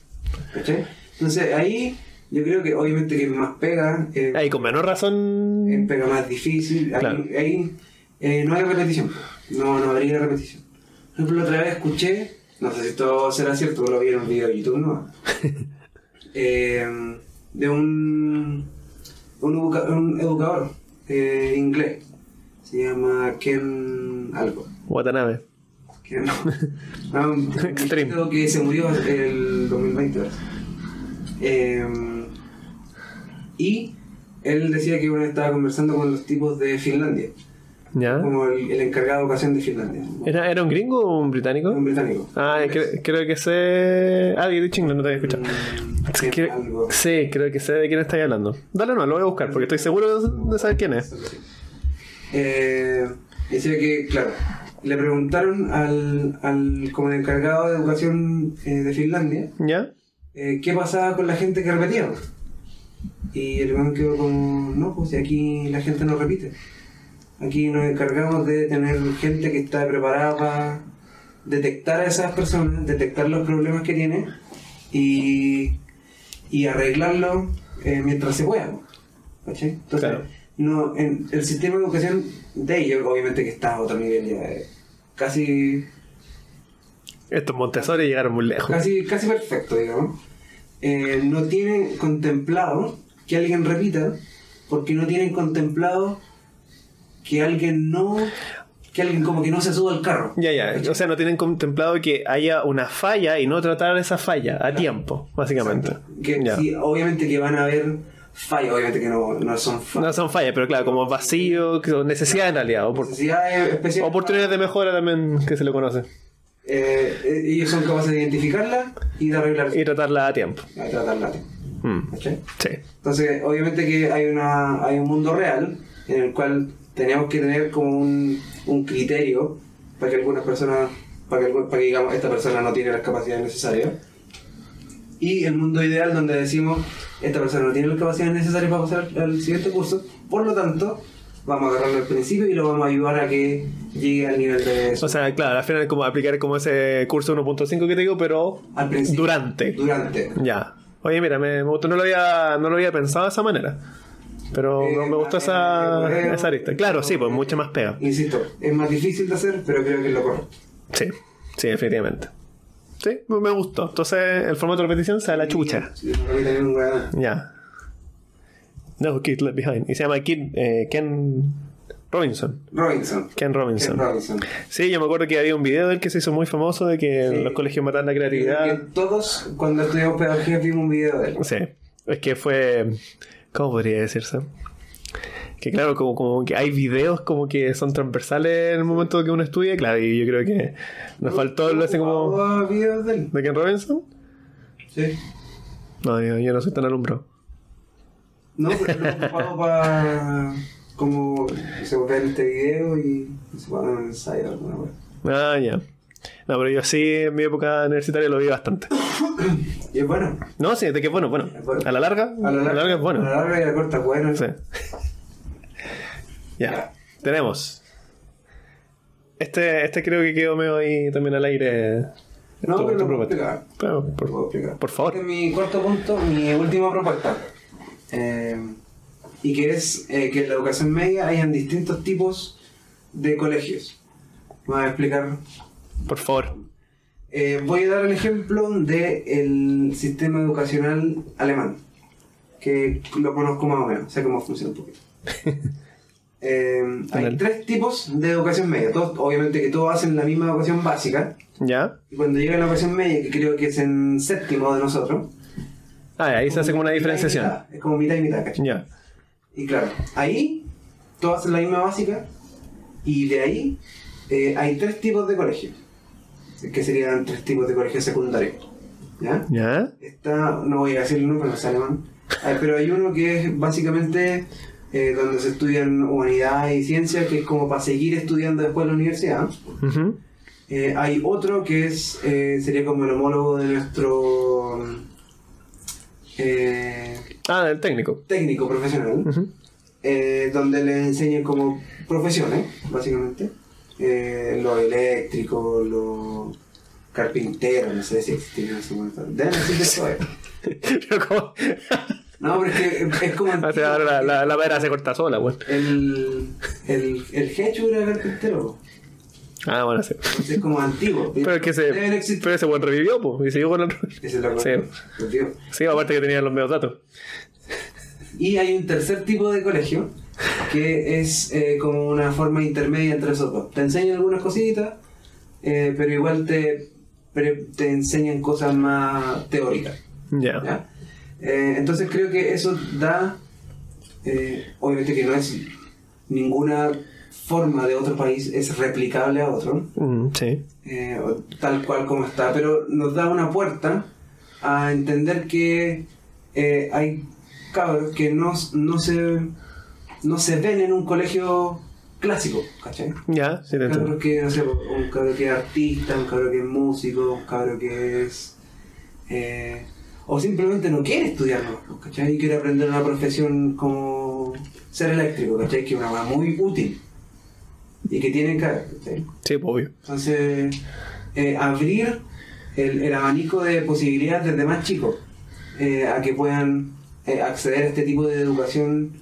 ¿Cachai? Entonces ahí yo creo que obviamente que más pega, eh, Ahí con menor razón. pega más difícil, ahí, Claro. ahí, eh, no hay repetición, no, no habría repetición. Por ejemplo, la otra vez escuché, no sé si esto será cierto, lo vi en un video de YouTube, ¿no? [LAUGHS] Eh, de un, un, educa- un educador eh, inglés, se llama Ken algo. Watanabe. No. [LAUGHS] [LAUGHS] Extreme. chico que se murió el 2020. parece. Eh, y él decía que una vez estaba conversando con los tipos de Finlandia, ¿Ya? como el, el encargado de educación de Finlandia, ¿Era, ¿Era un gringo o un británico? un británico. Ah, cre- creo que sé. Ah, de chingo, no te había escuchado. Mm, Que- algo. sí, creo que sé de quién estáis hablando. Dale, no, lo voy a buscar porque estoy seguro de, saber quién es. Eh, decía que, claro, le preguntaron al, al como el encargado de educación eh, de Finlandia ¿Ya? eh, qué pasaba con la gente que repetía. Y el weón quedó como, no, pues aquí la gente no repite. Aquí nos encargamos de tener gente que está preparada para detectar a esas personas, detectar los problemas que tienen y, y arreglarlos eh, mientras se pueda. ¿cachai? Entonces, Claro. no, en el sistema de educación de ellos, obviamente que está a otro nivel ya, eh, casi Estos Montessori llegaron muy lejos. casi, casi perfecto, digamos, eh, no tienen contemplado que alguien repita, porque no tienen contemplado que alguien no, que alguien como que no se suba al carro. Ya, ya. ¿Cachai? O sea, no tienen contemplado que haya una falla y no tratar esa falla a tiempo, básicamente. Exacto. Que Ya. sí, obviamente que van a haber fallas, obviamente que no, no son fallas. No son fallas, pero claro, como vacío, necesidades en realidad. opor- Necesidades especiales. oportunidades de mejora también que se le conoce. Eh, eh, ellos son capaces de identificarla y de arreglar Y tratarla a tiempo. a tratarla. Mm, ¿cachai? Sí. Entonces, obviamente que hay, una, hay un mundo real en el cual tenemos que tener como un, un criterio para que algunas personas, para que, para que digamos, esta persona no tiene las capacidades necesarias. Y el mundo ideal donde decimos, esta persona no tiene las capacidades necesarias para pasar al siguiente curso, por lo tanto, vamos a agarrarlo al principio y lo vamos a ayudar a que llegue al nivel de eso. O sea, claro, al final como aplicar como ese curso 1.5 que te digo, pero al durante. Durante. Ya. Oye, mira, me, me gustó, no lo había, no lo había pensado de esa manera. Pero Eh, me, gustó esa, eh, esa arista. Claro, sí, pues mucha más pega. Insisto, es más difícil de hacer, pero creo que es lo correcto. Sí, sí, definitivamente. Sí, me gustó. Entonces, el formato de repetición se da la chucha. Sí, un. Ya. No Kid Left Behind. Y se llama Kid, eh, Ken Robinson. Robinson. Ken Robinson. Ken Robinson. Sí, yo me acuerdo que había un video de él que se hizo muy famoso de que Sí. los colegios matan la creatividad. que todos, cuando estudiamos pedagogía, vimos un video de él. Sí, es que fue. ¿Cómo podría decirse? Que claro, como, como que hay videos como que son transversales en el momento que uno estudia, claro, y yo creo que nos faltó lo ese como. ¿Hubo videos de Ken Robinson? Sí. No, yo, yo no soy tan alumbrado. No, pero lo ocupado para. Como se ver este video y se ponen un ensayo alguna vez. Ah, ya. No, pero yo sí en mi época universitaria lo vi bastante. [COUGHS] Y es bueno. No, sí, de que es bueno, bueno. Es bueno. A la larga, A la larga, es bueno. A la larga y a la corta es bueno. Sí. Ya. Ya. Tenemos. Este, este creo que quedó medio ahí también al aire. No, Tu- pero tu lo puedo explicar. Pero, Lo puedo por, explicar. por favor. Este es mi cuarto punto, mi última propuesta. Eh, y que es eh, que en la educación media hayan distintos tipos de colegios. Me voy a explicar. Por favor. Eh, voy a dar el ejemplo del sistema educacional alemán, que lo conozco más o menos, sé cómo funciona un poquito. [LAUGHS] Eh, hay tres tipos de educación media. Todos, obviamente que todos hacen la misma educación básica. ¿Ya? Y cuando llega la educación media, que creo que es en séptimo de nosotros, Ah, ahí se hace como una diferenciación. mitad. Es como mitad y mitad, ¿cachai? Ya. Y claro, ahí todos hacen la misma básica y de ahí eh, hay tres tipos de colegios, que serían tres tipos de colegios secundarios. ¿Ya? ¿Ya? Está, no voy a decir el nombre, no es alemán, Ah, pero hay uno que es básicamente eh, donde se estudian humanidad y ciencia, que es como para seguir estudiando después en la universidad. Eh, hay otro que es eh, sería como el homólogo de nuestro Ah, del técnico. técnico profesional, donde le enseñan como profesiones, básicamente. Eh, lo eléctrico, lo carpintero, no sé si existen en ese momento. Deben. Pero [LAUGHS] como. [LAUGHS] No, pero es que es como [LAUGHS] O sea, antiguo, ahora la, la, la madera se corta sola, weón. el, el, el Hechu era carpintero. Ah, bueno, sí. Entonces es como antiguo. Pero es que se. Pero ese buen revivió, pues. Y siguió con el. Esa es la Sí. Sí, aparte que tenía los medios datos. Y hay un tercer tipo de colegio que es eh, como una forma intermedia entre esos dos. Te enseñan algunas cositas, eh, pero igual te, te enseñan cosas más teóricas. Ya. ¿ya? Eh, entonces creo que eso da, obviamente que no es ninguna forma de otro país, es replicable a otro, Mm, sí. tal cual como está, pero nos da una puerta a entender que hay cabros que no, no, se, no se ven en un colegio clásico, ¿cachai? Ya, sí Cabros entiendo. que, no sé, un cabro que es artista, un cabro que es músico, un cabro que es... eh, o simplemente no quiere estudiar, ¿no? ¿cachai? Y quiere aprender una profesión como ser eléctrico, ¿cachai? Que es una muy útil y que tiene que... ¿cachai? Sí, pues, obvio. Entonces, eh, abrir el, el abanico de posibilidades desde más chicos eh, a que puedan acceder a este tipo de educación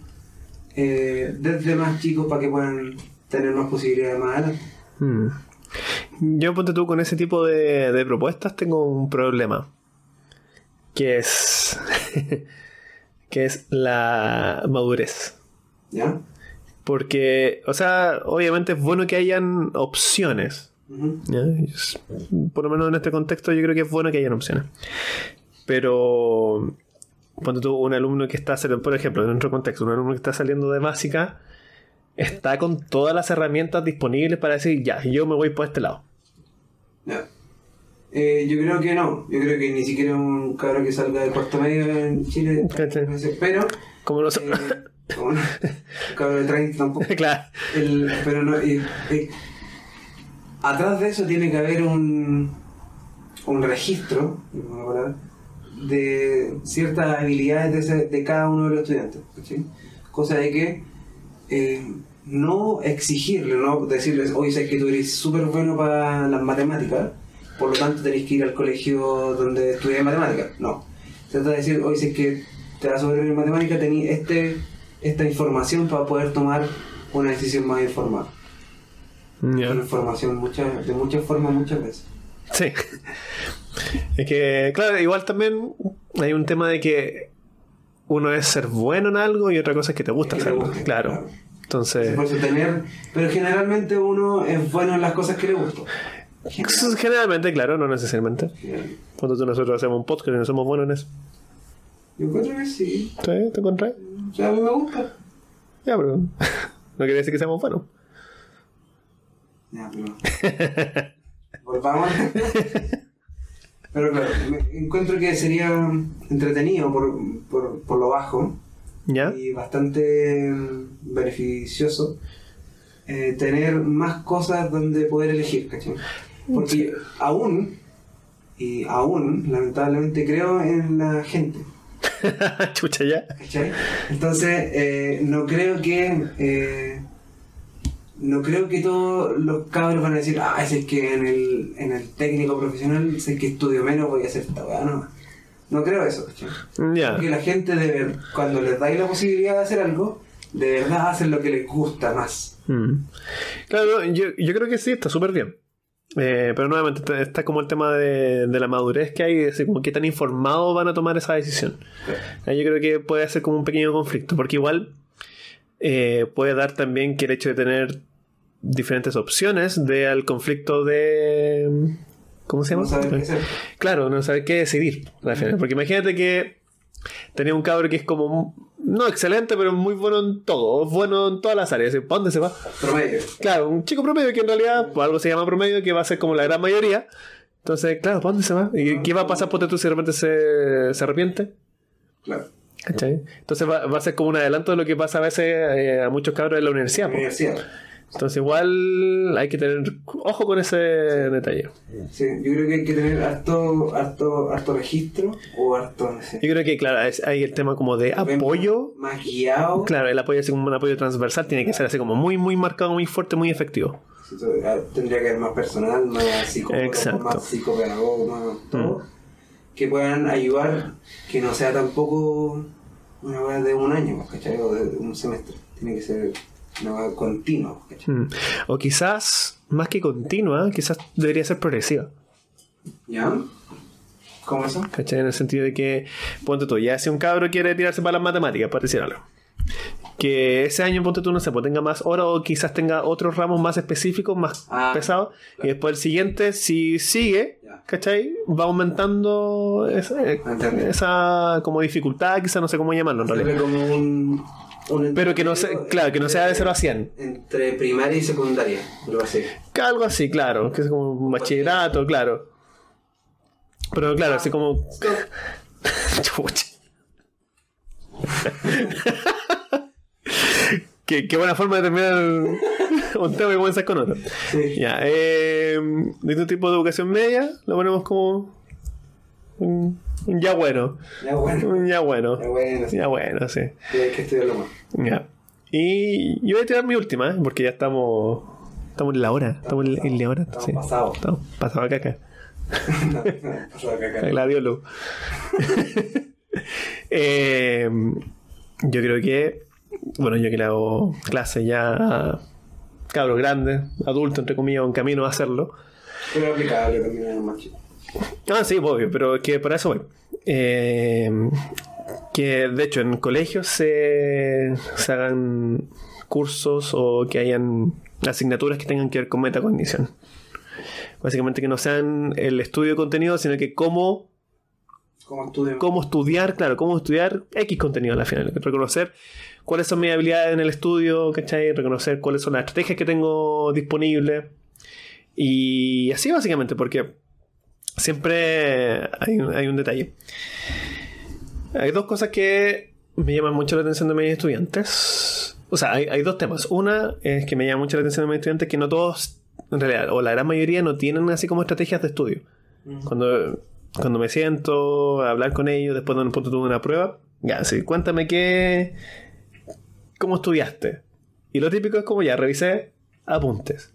eh, desde más chicos para que puedan tener más posibilidades más adelante. Mm. Yo, ponte tú, con ese tipo de, de propuestas tengo un problema. Que es. [LAUGHS] que es la madurez. ¿Ya? Porque, o sea, obviamente es bueno que hayan opciones. Por lo menos en este contexto yo creo que es bueno que hayan opciones. Pero cuando tú un alumno que está saliendo, por ejemplo, en otro contexto, un alumno que está saliendo de básica, está con todas las herramientas disponibles para decir, ya, yo me voy por este lado. Ya. Eh, yo creo que no, yo creo que ni siquiera un cabro que salga de cuarto medio en Chile, no pero Como no eh, como no, [LAUGHS] un cabro de 30 tampoco. [LAUGHS] claro. El- pero no, eh, atrás de eso tiene que haber un, un registro una palabra, de ciertas habilidades de, ese- de cada uno de los estudiantes. ¿cachai? Cosa de que eh, no exigirle, no decirles, oye, sabes que tú eres súper bueno para las matemáticas, por lo tanto tenéis que ir al colegio donde estudias matemáticas. No. Se trata de decir, oye, si es que te vas a ver en matemáticas, tenéis este, esta información para poder tomar una decisión más informada. Una información muchas, de muchas formas, muchas veces. Sí. [LAUGHS] Es que, claro, igual también hay un tema de que uno es ser bueno en algo y otra cosa es que te gusta Que te hacerlo. claro. claro. Entonces, Por eso tener, pero generalmente uno es bueno en las cosas que le gustan. generalmente, claro, no necesariamente. Cuando tú- nosotros hacemos un podcast y no somos buenos en eso. Yo encuentro que sí. ¿Sí? ¿Te encontrás? O sea, a mí me gusta. Ya, pero [LAUGHS] no quiere decir que seamos buenos. Ya, pero. [LAUGHS] Volvamos. [LAUGHS] pero claro, me- encuentro que sería entretenido por, por, por lo bajo ¿Ya? y bastante beneficioso eh, tener más cosas donde poder elegir, ¿cachai? Porque aún, y aún, lamentablemente, creo en la gente. [LAUGHS] Chucha, ya. ¿Cachai? Entonces, eh, no creo que. eh, no creo que todos los cabros van a decir, ah, ese es que en el, en el técnico profesional, sé que estudio menos, voy a hacer esta weá, no. No creo eso. Ya. Porque la gente, de cuando les dais la posibilidad de hacer algo, de verdad hacen lo que les gusta más. Mm. Claro, yo, yo creo que sí, está súper bien. Eh, pero nuevamente está, está como el tema de, de la madurez que hay, así como qué tan informados van a tomar esa decisión. Eh, Yo creo que puede ser como un pequeño conflicto, porque igual eh, puede dar también que el hecho de tener diferentes opciones de al conflicto de... ¿Cómo se llama? No hacer. Claro, no saber qué decidir. Porque imagínate que tenía un cabro que es como, no excelente, pero muy bueno en todo, bueno en todas las áreas. ¿Para dónde se va? Promedio. Claro, un chico promedio que en realidad, por algo se llama promedio, que va a ser como la gran mayoría. Entonces, claro, ¿para dónde se va? ¿Y qué va a pasar por tú si de repente se, se arrepiente? Claro. ¿Cachai? Entonces va, va a ser como un adelanto de lo que pasa a veces eh, a muchos cabros en la universidad. Universidad. Entonces igual hay que tener ojo con ese detalle. Sí, yo creo que hay que tener harto, harto, harto registro o harto, no sé. Yo creo que, claro, es- hay el tema como de apoyo. Más guiado. Claro, el apoyo así como un apoyo transversal tiene que ser así como muy, muy marcado, muy fuerte, muy efectivo. Sí, ah, Tendría que haber más personal, más psicólogo. Mm. más psicopedagogo, más todo. Que puedan ayudar, que no sea tampoco una weá de un año, ¿cachai? O de un semestre. Tiene que ser una weá continua, ¿cachai? Mm. O quizás, más que continua, quizás debería ser progresiva. ¿Ya? ¿Cómo eso? ¿Cachai? En el sentido de que, ponte tú, ya si un cabro quiere tirarse para las matemáticas, por decir algo. Que ese año, ponte tú, no sé, pues tenga más horas o quizás tenga otros ramos más específicos, más Ah, pesados. Y después el siguiente, si sigue, Ya. ¿cachai? Va aumentando esa, esa como dificultad, quizás no sé cómo llamarlo en realidad. Hacerle como un, un Pero que no sea, claro, que no sea de 0 a 100. Entre primaria y secundaria, algo así. Algo así, claro, que es como un bachillerato, claro. Pero claro, así como. [LAUGHS] [LAUGHS] Qué, qué buena forma de terminar [LAUGHS] un tema y comenzar con otro. Sí. Ya, eh, de este tipo de educación media, lo ponemos como un, un ya bueno. Ya bueno. Un ya bueno. Ya bueno, sí. Ya bueno, sí. Y hay que estudiarlo más. Ya. Y yo voy a tirar mi última, ¿eh? porque ya estamos. Estamos en la hora. Estamos en en la hora. Estamos sí. pasados. Estamos pasados a caca. No, no, acá. A Gladiolo. [LAUGHS] Eh, yo creo que. Bueno, yo que le hago clase ya a cabros grandes, adultos, entre comillas, en camino a hacerlo. Pero aplicable también en el más chico. Ah, sí, obvio, pero que para eso voy. Eh, que de hecho en colegios se, se hagan cursos o que hayan asignaturas que tengan que ver con metacognición. Básicamente que no sean el estudio de contenido, sino que cómo, ¿Cómo cómo estudiar, claro, cómo estudiar X contenido a la final. Reconocer cuáles son mis habilidades en el estudio, ¿cachai? Reconocer cuáles son las estrategias que tengo disponibles. Y así básicamente, porque siempre hay, un- hay un detalle. Hay dos cosas que me llaman mucho la atención de mis estudiantes. O sea, hay, hay dos temas. Una es que me llama mucho la atención de mis estudiantes que no todos, en realidad, o la gran mayoría, no tienen así como estrategias de estudio. Cuando, cuando me siento a hablar con ellos después de un punto de una prueba, ya, sí, cuéntame qué. ¿Cómo estudiaste? Y lo típico es como ya, revisé apuntes.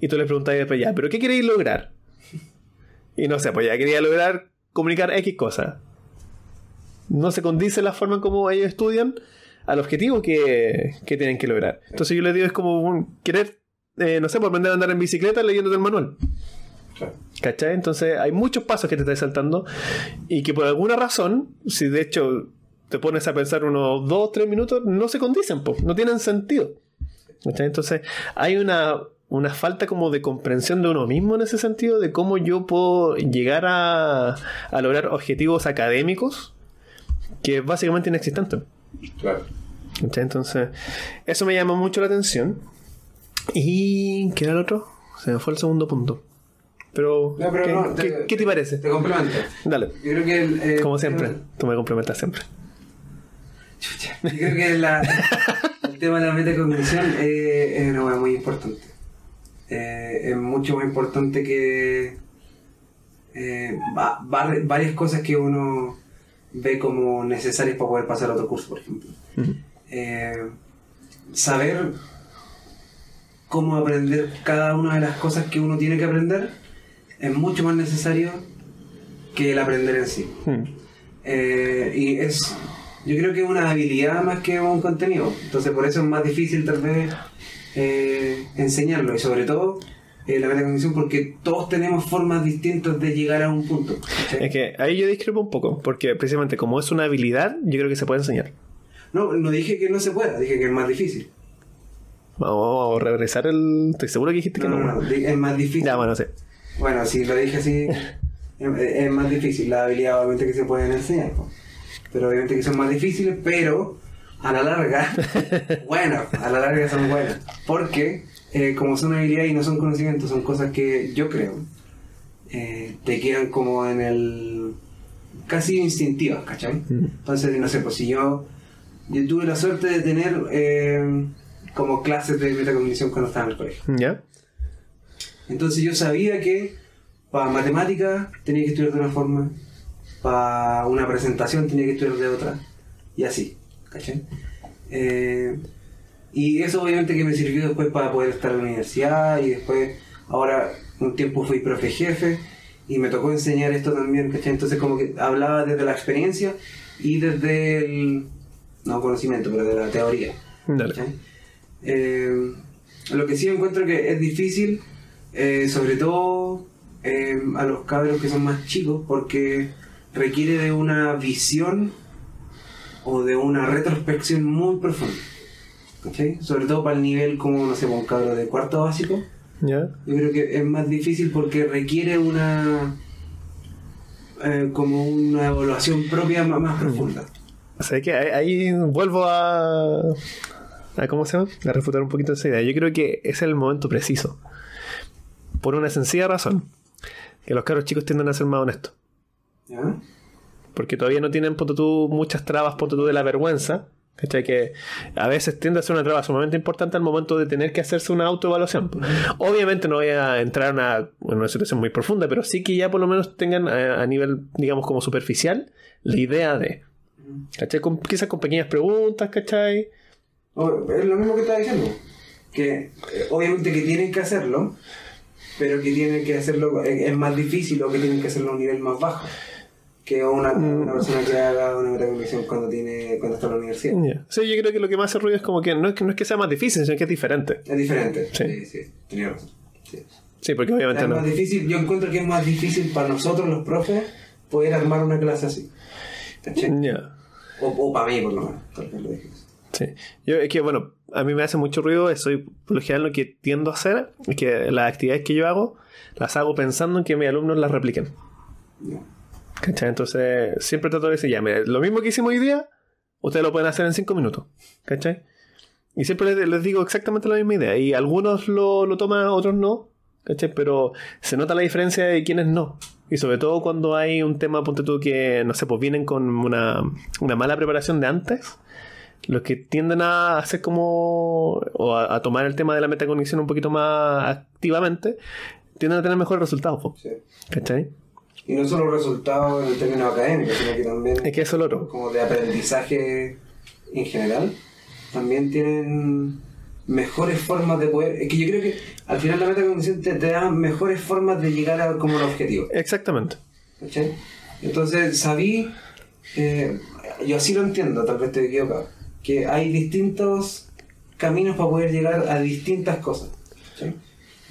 Y tú les preguntas después, ya, ¿pero qué queréis lograr? Y no sé, pues ya quería lograr comunicar X cosas. No se condice la forma en cómo ellos estudian al objetivo que, que tienen que lograr. Entonces yo les digo, es como querer, eh, no sé, por aprender a andar en bicicleta leyéndote el manual. ¿Cachai? Entonces hay muchos pasos que te estás saltando y que por alguna razón, si de hecho te pones a pensar unos 2 o 3 minutos, no se condicen, po, no tienen sentido. ¿Cachai? Entonces, hay una, una falta como de comprensión de uno mismo en ese sentido, de cómo yo puedo llegar a, a lograr objetivos académicos que es básicamente inexistente. Claro. Entonces, eso me llama mucho la atención. ¿Y qué era el otro? Se me fue el segundo punto. Pero, No, pero ¿qué, no, qué- qué te parece? Te complemento. Dale. Yo creo que. el, eh, Como siempre, tú me complementas siempre. Chucha. Yo creo que la- [LAUGHS] el tema de la metacognición eh, es una hueá muy importante. Eh, es mucho más importante que eh, va- va- varias cosas que uno ve como necesarias para poder pasar a otro curso, por ejemplo. Eh, saber cómo aprender cada una de las cosas que uno tiene que aprender es mucho más necesario que el aprender en sí. Eh, y es, yo creo que es una habilidad más que un contenido. Entonces por eso es más difícil tal vez eh, enseñarlo. Y sobre todo eh, la metacognición porque todos tenemos formas distintas de llegar a un punto. Es que ahí yo discrepo un poco, porque precisamente como es una habilidad, yo creo que se puede enseñar. No, no dije que no se pueda, dije que es más difícil. Vamos a regresar el. Estoy seguro que dijiste que No, no. es más difícil. Ya, bueno, sí. Bueno, si lo dije así, [LAUGHS] es, más difícil. La habilidad obviamente que se pueden enseñar. Pero obviamente que son más difíciles, pero a la larga, [LAUGHS] bueno, a la larga son buenas. Porque eh, como son habilidades y no son conocimientos, son cosas que yo creo eh, te quedan como en el... casi instintivas, ¿cachai? Mm. Entonces, no sé, pues si yo, yo tuve la suerte de tener eh, como clases de metacognición cuando estaba en el colegio. ¿Ya? Entonces yo sabía que para matemáticas tenía que estudiar de una forma, para una presentación tenía que estudiar de otra, y así, ¿cachai? Eh, y eso obviamente que me sirvió después para poder estar en la universidad y después, ahora un tiempo fui profe jefe y me tocó enseñar esto también, ¿cachai? Entonces como que hablaba desde la experiencia y desde el, no conocimiento, pero de la teoría. Eh, lo que sí encuentro que es difícil, eh, sobre todo eh, a los cabros que son más chicos, porque requiere de una visión o de una retrospección muy profunda. ¿cachai? Sobre todo para el nivel como, no sé, un cabro de cuarto básico. ¿Ya? Yo creo que es más difícil porque requiere una eh, como una evaluación propia más, más profunda. O sea que ahí, ahí vuelvo a, a. ¿Cómo se llama? A refutar un poquito esa idea. Yo creo que es el momento preciso. Por una sencilla razón. Que los caros chicos tienden a ser más honestos. ¿Ya? Porque todavía no tienen, tú, muchas trabas, tú, de la vergüenza. ¿Cachai? Que a veces tiende a ser una traba sumamente importante al momento de tener que hacerse una autoevaluación. Obviamente no voy a entrar en una, en una situación muy profunda, pero sí que ya por lo menos tengan a, a nivel, digamos, como superficial, la idea de. ¿Cachai? Con- quizás con pequeñas preguntas, ¿cachai? Es lo mismo que estaba diciendo. Que eh, obviamente que tienen que hacerlo, pero que tienen que hacerlo, es, es más difícil o que tienen que hacerlo a un nivel más bajo. Que una, una persona que haga una metacognición cuando tiene cuando está en la universidad. Sí, yo creo que lo que más hace ruido es como que no es que, no es que sea más difícil, sino que es diferente. Es diferente. Sí. Sí, sí, tenía razón. Sí. Sí, porque obviamente Es no. más difícil, yo encuentro que es más difícil para nosotros los profes poder armar una clase así. O, o para mí, por lo menos. Tal vez lo dije. Sí. Yo, es que, bueno, a mí me hace mucho ruido eso y por lo general lo que tiendo a hacer es que las actividades que yo hago las hago pensando en que mis alumnos las repliquen. Ya. ¿Cachai? Entonces, siempre trato de decir, ya, mira, lo mismo que hicimos hoy día, ustedes lo pueden hacer en cinco minutos. ¿Cachai? Y siempre les, les digo exactamente la misma idea. Y algunos lo, lo toman, otros no. ¿Cachai? Pero se nota la diferencia de quienes no. Y sobre todo cuando hay un tema, ponte tú, que, no sé, pues vienen con una, una mala preparación de antes. Los que tienden a hacer como. o a, a tomar el tema de la metacognición un poquito más activamente, tienden a tener mejores resultados, po. Sí. ¿cachai? Y no solo resultados en términos académicos, sino que también Es que eso es lo otro. como de aprendizaje en general, también tienen mejores formas de poder. Es que yo creo que al final la metacognición te, te da mejores formas de llegar a como el objetivo. Exactamente. ¿cachai? Entonces sabí, eh, yo así lo entiendo, tal vez estoy equivocado, que hay distintos caminos para poder llegar a distintas cosas.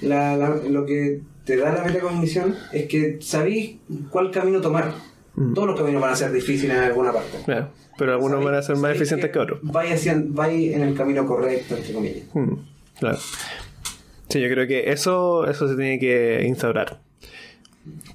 La- la- lo que te da la metacognición es que sabís cuál camino tomar. Mm. Todos los caminos van a ser difíciles en alguna parte. Claro. Pero algunos Sabéis- van a ser más sabéis eficientes que otros. Vais en el camino correcto, entre comillas. Mm. Claro. Sí, yo creo que eso, eso se tiene que instaurar.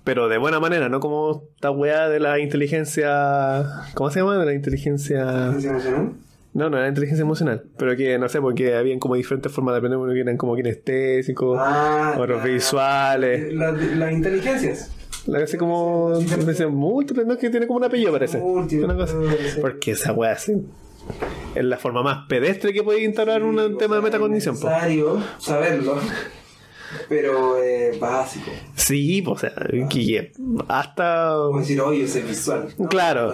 Pero de buena manera, no como esta weá de la inteligencia. ¿Cómo se llama? De la inteligencia. ¿Inteligencia emocional? No, no era inteligencia emocional. Pero que no sé, porque habían como diferentes formas de aprender. Uno que eran como kinestésicos, Ah, otros la- visuales. la- Las inteligencias. La hace como. Dicen múltiples, no es que tiene como un apellido, parece. Múltiples, Una cosa. sí. Porque esa weá sí, es la forma más pedestre que puede instaurar un Sí, tema de sea, metacognición. Es po. necesario saberlo, pero eh, básico. Sí, o sea, que- que hasta. Como decir, oye, ese visual. No, Claro.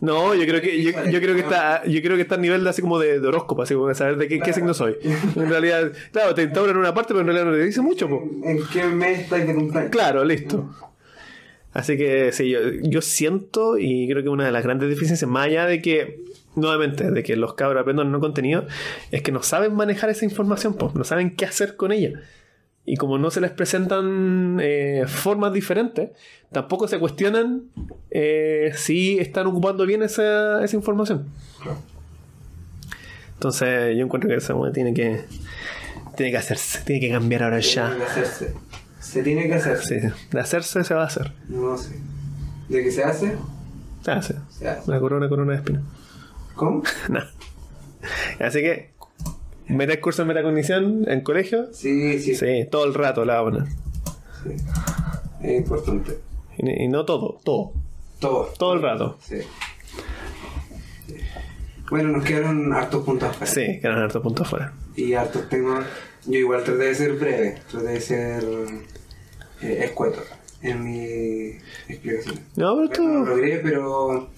no, yo creo que yo, yo creo que está yo creo que está a nivel de así como de, de horóscopo, así como de saber de qué, signo soy. En realidad, claro, te instauran una parte, pero en realidad no te dice mucho, po. ¿En qué mes estáis de cumpleaños? Claro, listo. Así que sí, yo, yo siento y creo que una de las grandes deficiencias, más allá de que, nuevamente, de que los cabros aprendan no contenido, es que no saben manejar esa información, pues, no saben qué hacer con ella. Y como no se les presentan eh, formas diferentes, tampoco se cuestionan eh, si están ocupando bien esa, esa información. Entonces yo encuentro que esa tiene que, tiene que hacerse, tiene que cambiar ahora ya. que hacerse. Se tiene que hacer. Sí, de hacerse se va a hacer. No sé. ¿De qué se hace? Se hace. Se hace. La corona, corona de espina. ¿Cómo? [LAUGHS] No. Así que, meter curso en metacognición en colegio. Sí, sí. Sí, todo el rato la van sí. Es importante. Y, y no todo, todo. Todo. Todo el rato. Sí. Bueno, nos quedaron hartos puntos afuera. Sí, que eran hartos puntos afuera. Y hartos temas. Yo igual traté de ser breve, traté de ser eh, escueto en mi explicación. No, pero no estuvo, logré, pero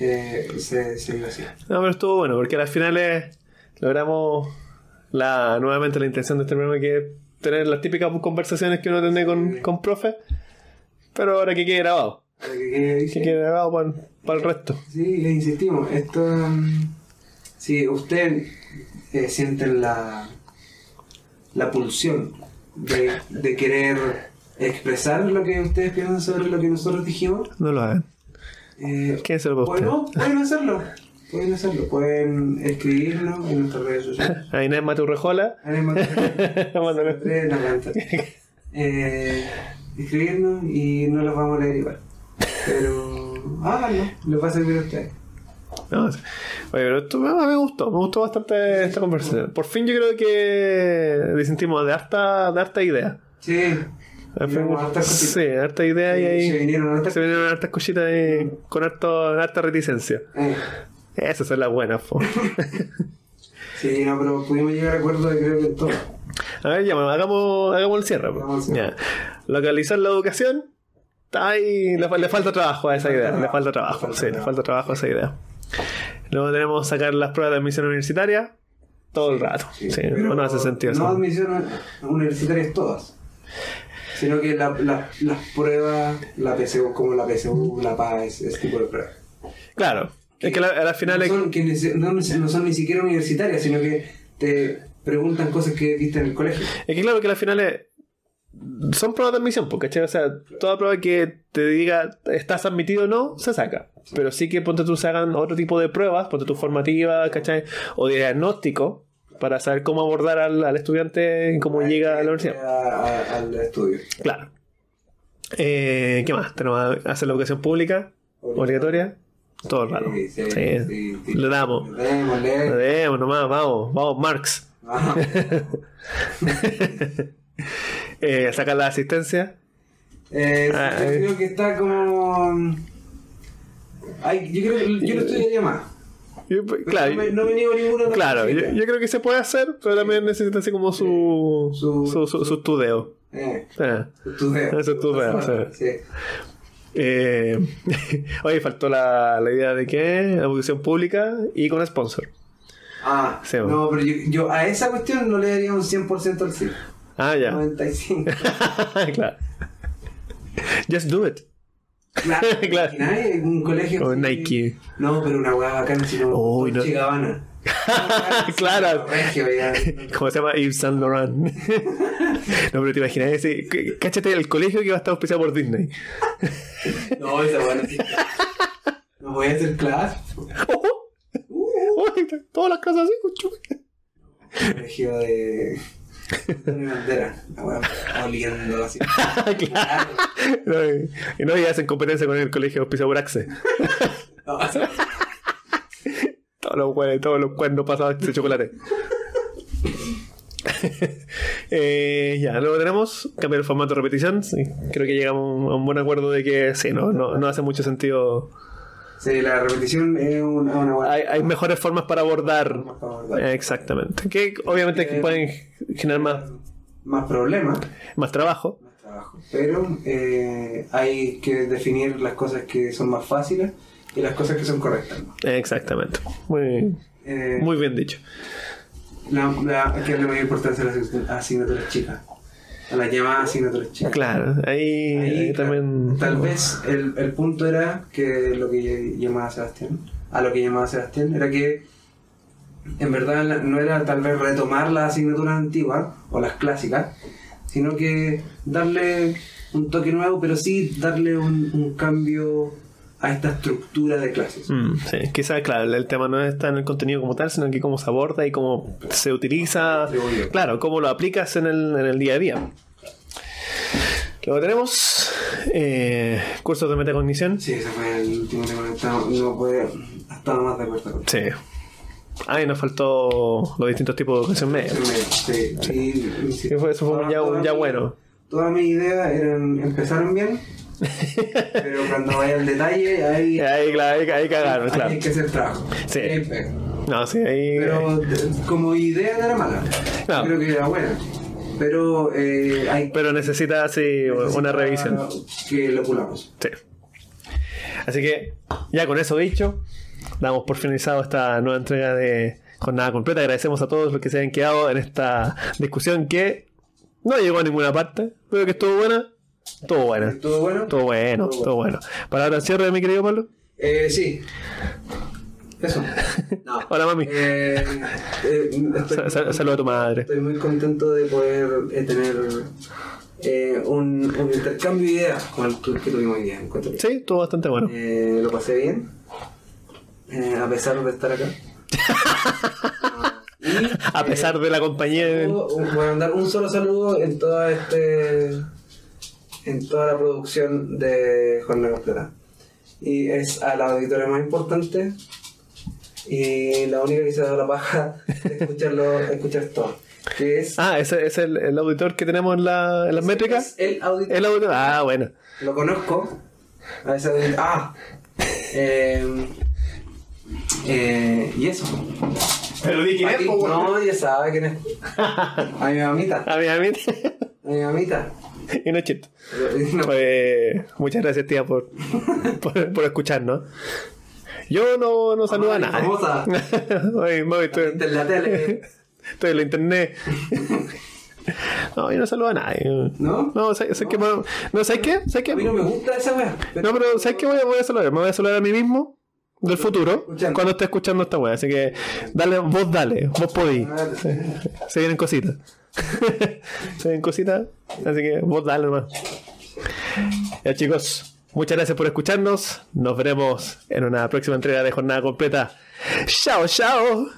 eh, se, se así. no, pero estuvo bueno, porque al final eh, logramos la, nuevamente la intención de este programa que es tener las típicas conversaciones que uno tiene con, con profe, pero ahora que quede grabado. Para que quede- Que quede grabado para el resto. Sí, le insistimos. Esto. mm, Si usted eh, siente la, la pulsión de, de querer expresar lo que ustedes piensan sobre lo que nosotros dijimos, No lo hagan. eh, Quédenselo para ustedes. bueno, pueden hacerlo. [LAUGHS] Pueden hacerlo. Pueden escribirnos en nuestras redes sociales. [LAUGHS] A Inés Maturrejola. Además, Mándale. de la planta. Eh, escribirnos y no los vamos a leer igual. Pero háganlo, les va a servir a ustedes. No. Oye, pero esto me, me gustó, me gustó bastante esta conversación. Por fin yo creo que disentimos de harta, de harta idea. Sí. Hartas sí, harta idea y ahí Se vinieron hartas se vinieron hartas cositas ahí con harto, harta reticencia. Eh, Esas son las buenas, [LAUGHS] po. sí, no, pero pudimos llegar a acuerdo de creo que en todo. A ver, ya, bueno, hagamos, hagamos el cierre. po. Hagamos el cierre. Ya. Localizar la educación. Está ahí, le, le falta trabajo a esa idea. Le falta trabajo, le falta sí, le falta trabajo a esa idea. Luego tenemos sacar las pruebas de admisión universitaria todo el rato. Sí, Pero no hace sentido No eso. admisiones universitarias todas. Sino que la, la- las pruebas, la PSU, como la PSU, la PAES, ese tipo de pruebas. Claro. Es que la- a la final no, es- son, que no, son ni siquiera universitarias, sino que te preguntan cosas que viste en el colegio. Es que claro que las finales son pruebas de admisión, porque ¿cachai? O sea, toda prueba que te diga estás admitido o no, se saca. Pero sí que ponte tú se hagan otro tipo de pruebas, ponte tu formativa, ¿cachai? O de diagnóstico, para saber cómo abordar al, al estudiante y cómo llega a la universidad. A- a- al estudio. Claro. Eh, ¿Qué más? Tenemos hacer la educación pública, obligatoria, todo el rato. Sí. Le damos. Le damos, le- demos nomás, vamos, vamos, Marx. Ajá. [LAUGHS] Eh, sacar la asistencia. Eh, Ah, yo eh. creo que está como. Ay, yo creo que yo lo estudiaría más. Yo, claro, no, me, no me niego ninguna Claro, yo, creo que se puede hacer, pero también necesita así como su, Su- su, su, su. Eh, Ah. estudio. Eso estudio, sí. Sí. Eh, [LAUGHS] oye, faltó la, la idea de que la educación pública y con sponsor. Ah, Sí, no, pero yo, yo a esa cuestión no le daría un 100% al sí. Ah, ya. 95. [LAUGHS] claro. Just do it. Claro, [LAUGHS] Claro. ¿imagináis? un colegio. O? Nike. No, pero una hueá bacana, sino. Uy, no. Gabbana. [LAUGHS] Claro. ¿Cómo se llama? Yves Saint Laurent. [LAUGHS] no, pero te imaginas ese. Cáchate el colegio que va a estar auspiciado por Disney. No, esa hueá no voy a hacer clase. Oh, oh, todas las casas así, conchuda. colegio de. mi bandera. La weá oliendo así. [LAUGHS] claro. No, y, no, y hacen competencia con el colegio Pisaburaxe. No, Todos los cuernos, todos los cuernos pasados de chocolate. [LAUGHS] Eh, ya, luego tenemos cambiar el formato de repetición. Sí, creo que llegamos a un buen acuerdo de que sí, no, no, no hace mucho sentido. Sí, la repetición es una, una buena. Hay, hay mejores formas para abordar. Formas para abordar. Eh, Exactamente. Que obviamente que Eh, pueden generar más, Más problemas, más trabajo. más trabajo. Pero eh, hay que definir las cosas que son más fáciles y las cosas que son correctas. ¿no? Exactamente. Muy, Eh, muy bien dicho. la, la, que es la mayor importancia de las asign- asignaturas chicas. A las llamadas asignaturas chicas. Claro, ahí, Ahí, también. Tal vez el, el punto era que lo que llamaba Sebastián, a lo que llamaba Sebastián, era que en verdad no era tal vez retomar las asignaturas antiguas o las clásicas, sino que darle un toque nuevo, pero sí darle un, un cambio a esta estructura de clases. Mm, sí, quizás, claro, el tema no está en el contenido como tal, sino que cómo se aborda y cómo se utiliza. Claro, cómo lo aplicas en el, en el día a día. Luego tenemos eh, cursos de metacognición. Sí, ese fue el último tema que estaba- no puede estaba más de acuerdo con Sí. Ah, y nos faltó los distintos tipos de educación media. Sí, Sí, eso fue un ya, un ya bueno. Todas mis ideas eran, empezaron bien, pero cuando vaya al detalle, ahí, [LAUGHS] Ahí, claro, ahí, ahí cagaron, ahí claro. hay que hacer trabajo. Sí. No, sí, ahí. Pero como idea no era mala, No. creo que era buena. Pero eh, hay Pero necesita, sí, una revisión. Que lo pulamos. Sí. Así que, ya con eso dicho, damos por finalizado esta nueva entrega de Jornada Completa. Agradecemos a todos los que se hayan quedado en esta discusión que no llegó a ninguna parte, pero que estuvo buena. Estuvo buena. ¿Todo bueno? Estuvo bueno, Todo estuvo bueno. Palabra al cierre, mi querido Pablo. Eh, sí. Eso. [LAUGHS] No. Hola, mami. Eh, eh, estoy- Sa- sa- Saluda a tu madre. Estoy muy contento de poder eh, tener eh, un, un intercambio de ideas con el que tuvimos hoy día. Sí, estuvo bastante bueno. lo pasé bien, a pesar de estar acá. Y, [LAUGHS] A pesar de la compañía. voy a mandar un solo saludo en toda este en toda la producción de Jornada Completa. Y es a la auditoría más importante y la única que se ha dado la paja de escucharlo, [LAUGHS] escuchar todo. Que es Ah, ese es el, el auditor que tenemos en, la, en las métricas. es el auditor. El auditor. Ah, bueno. Lo conozco. A ese auditor. Ah. Eh, eh, y eso. Pero di Aquí- no, ya sabe quién es. [LAUGHS] A mi mamita. A mi amiga. A mi mamita. [LAUGHS] y no chito. No. Pues, muchas gracias, tía, por, [LAUGHS] por, por escucharnos. Yo no, no saludo a nadie. famosa. [LAUGHS] Ay, mami, estoy, En la tele. estoy en la internet. No, yo no saludo a nadie. ¿No? No, ¿sabes, sabes qué? No, ¿sabes qué? ¿Sabes qué? A mí no me gusta esa wea. No, pero ¿sabes qué? Voy a, voy a saludar. Me voy a saludar a mí mismo del futuro Escuchando. cuando esté escuchando esta wea. Así que dale, vos dale, vos podís. Se vienen cositas. [LAUGHS] Se vienen cositas. Así que vos dale nomás. Ya chicos, muchas gracias por escucharnos. Nos veremos en una próxima entrega de jornada completa. Chao, chao.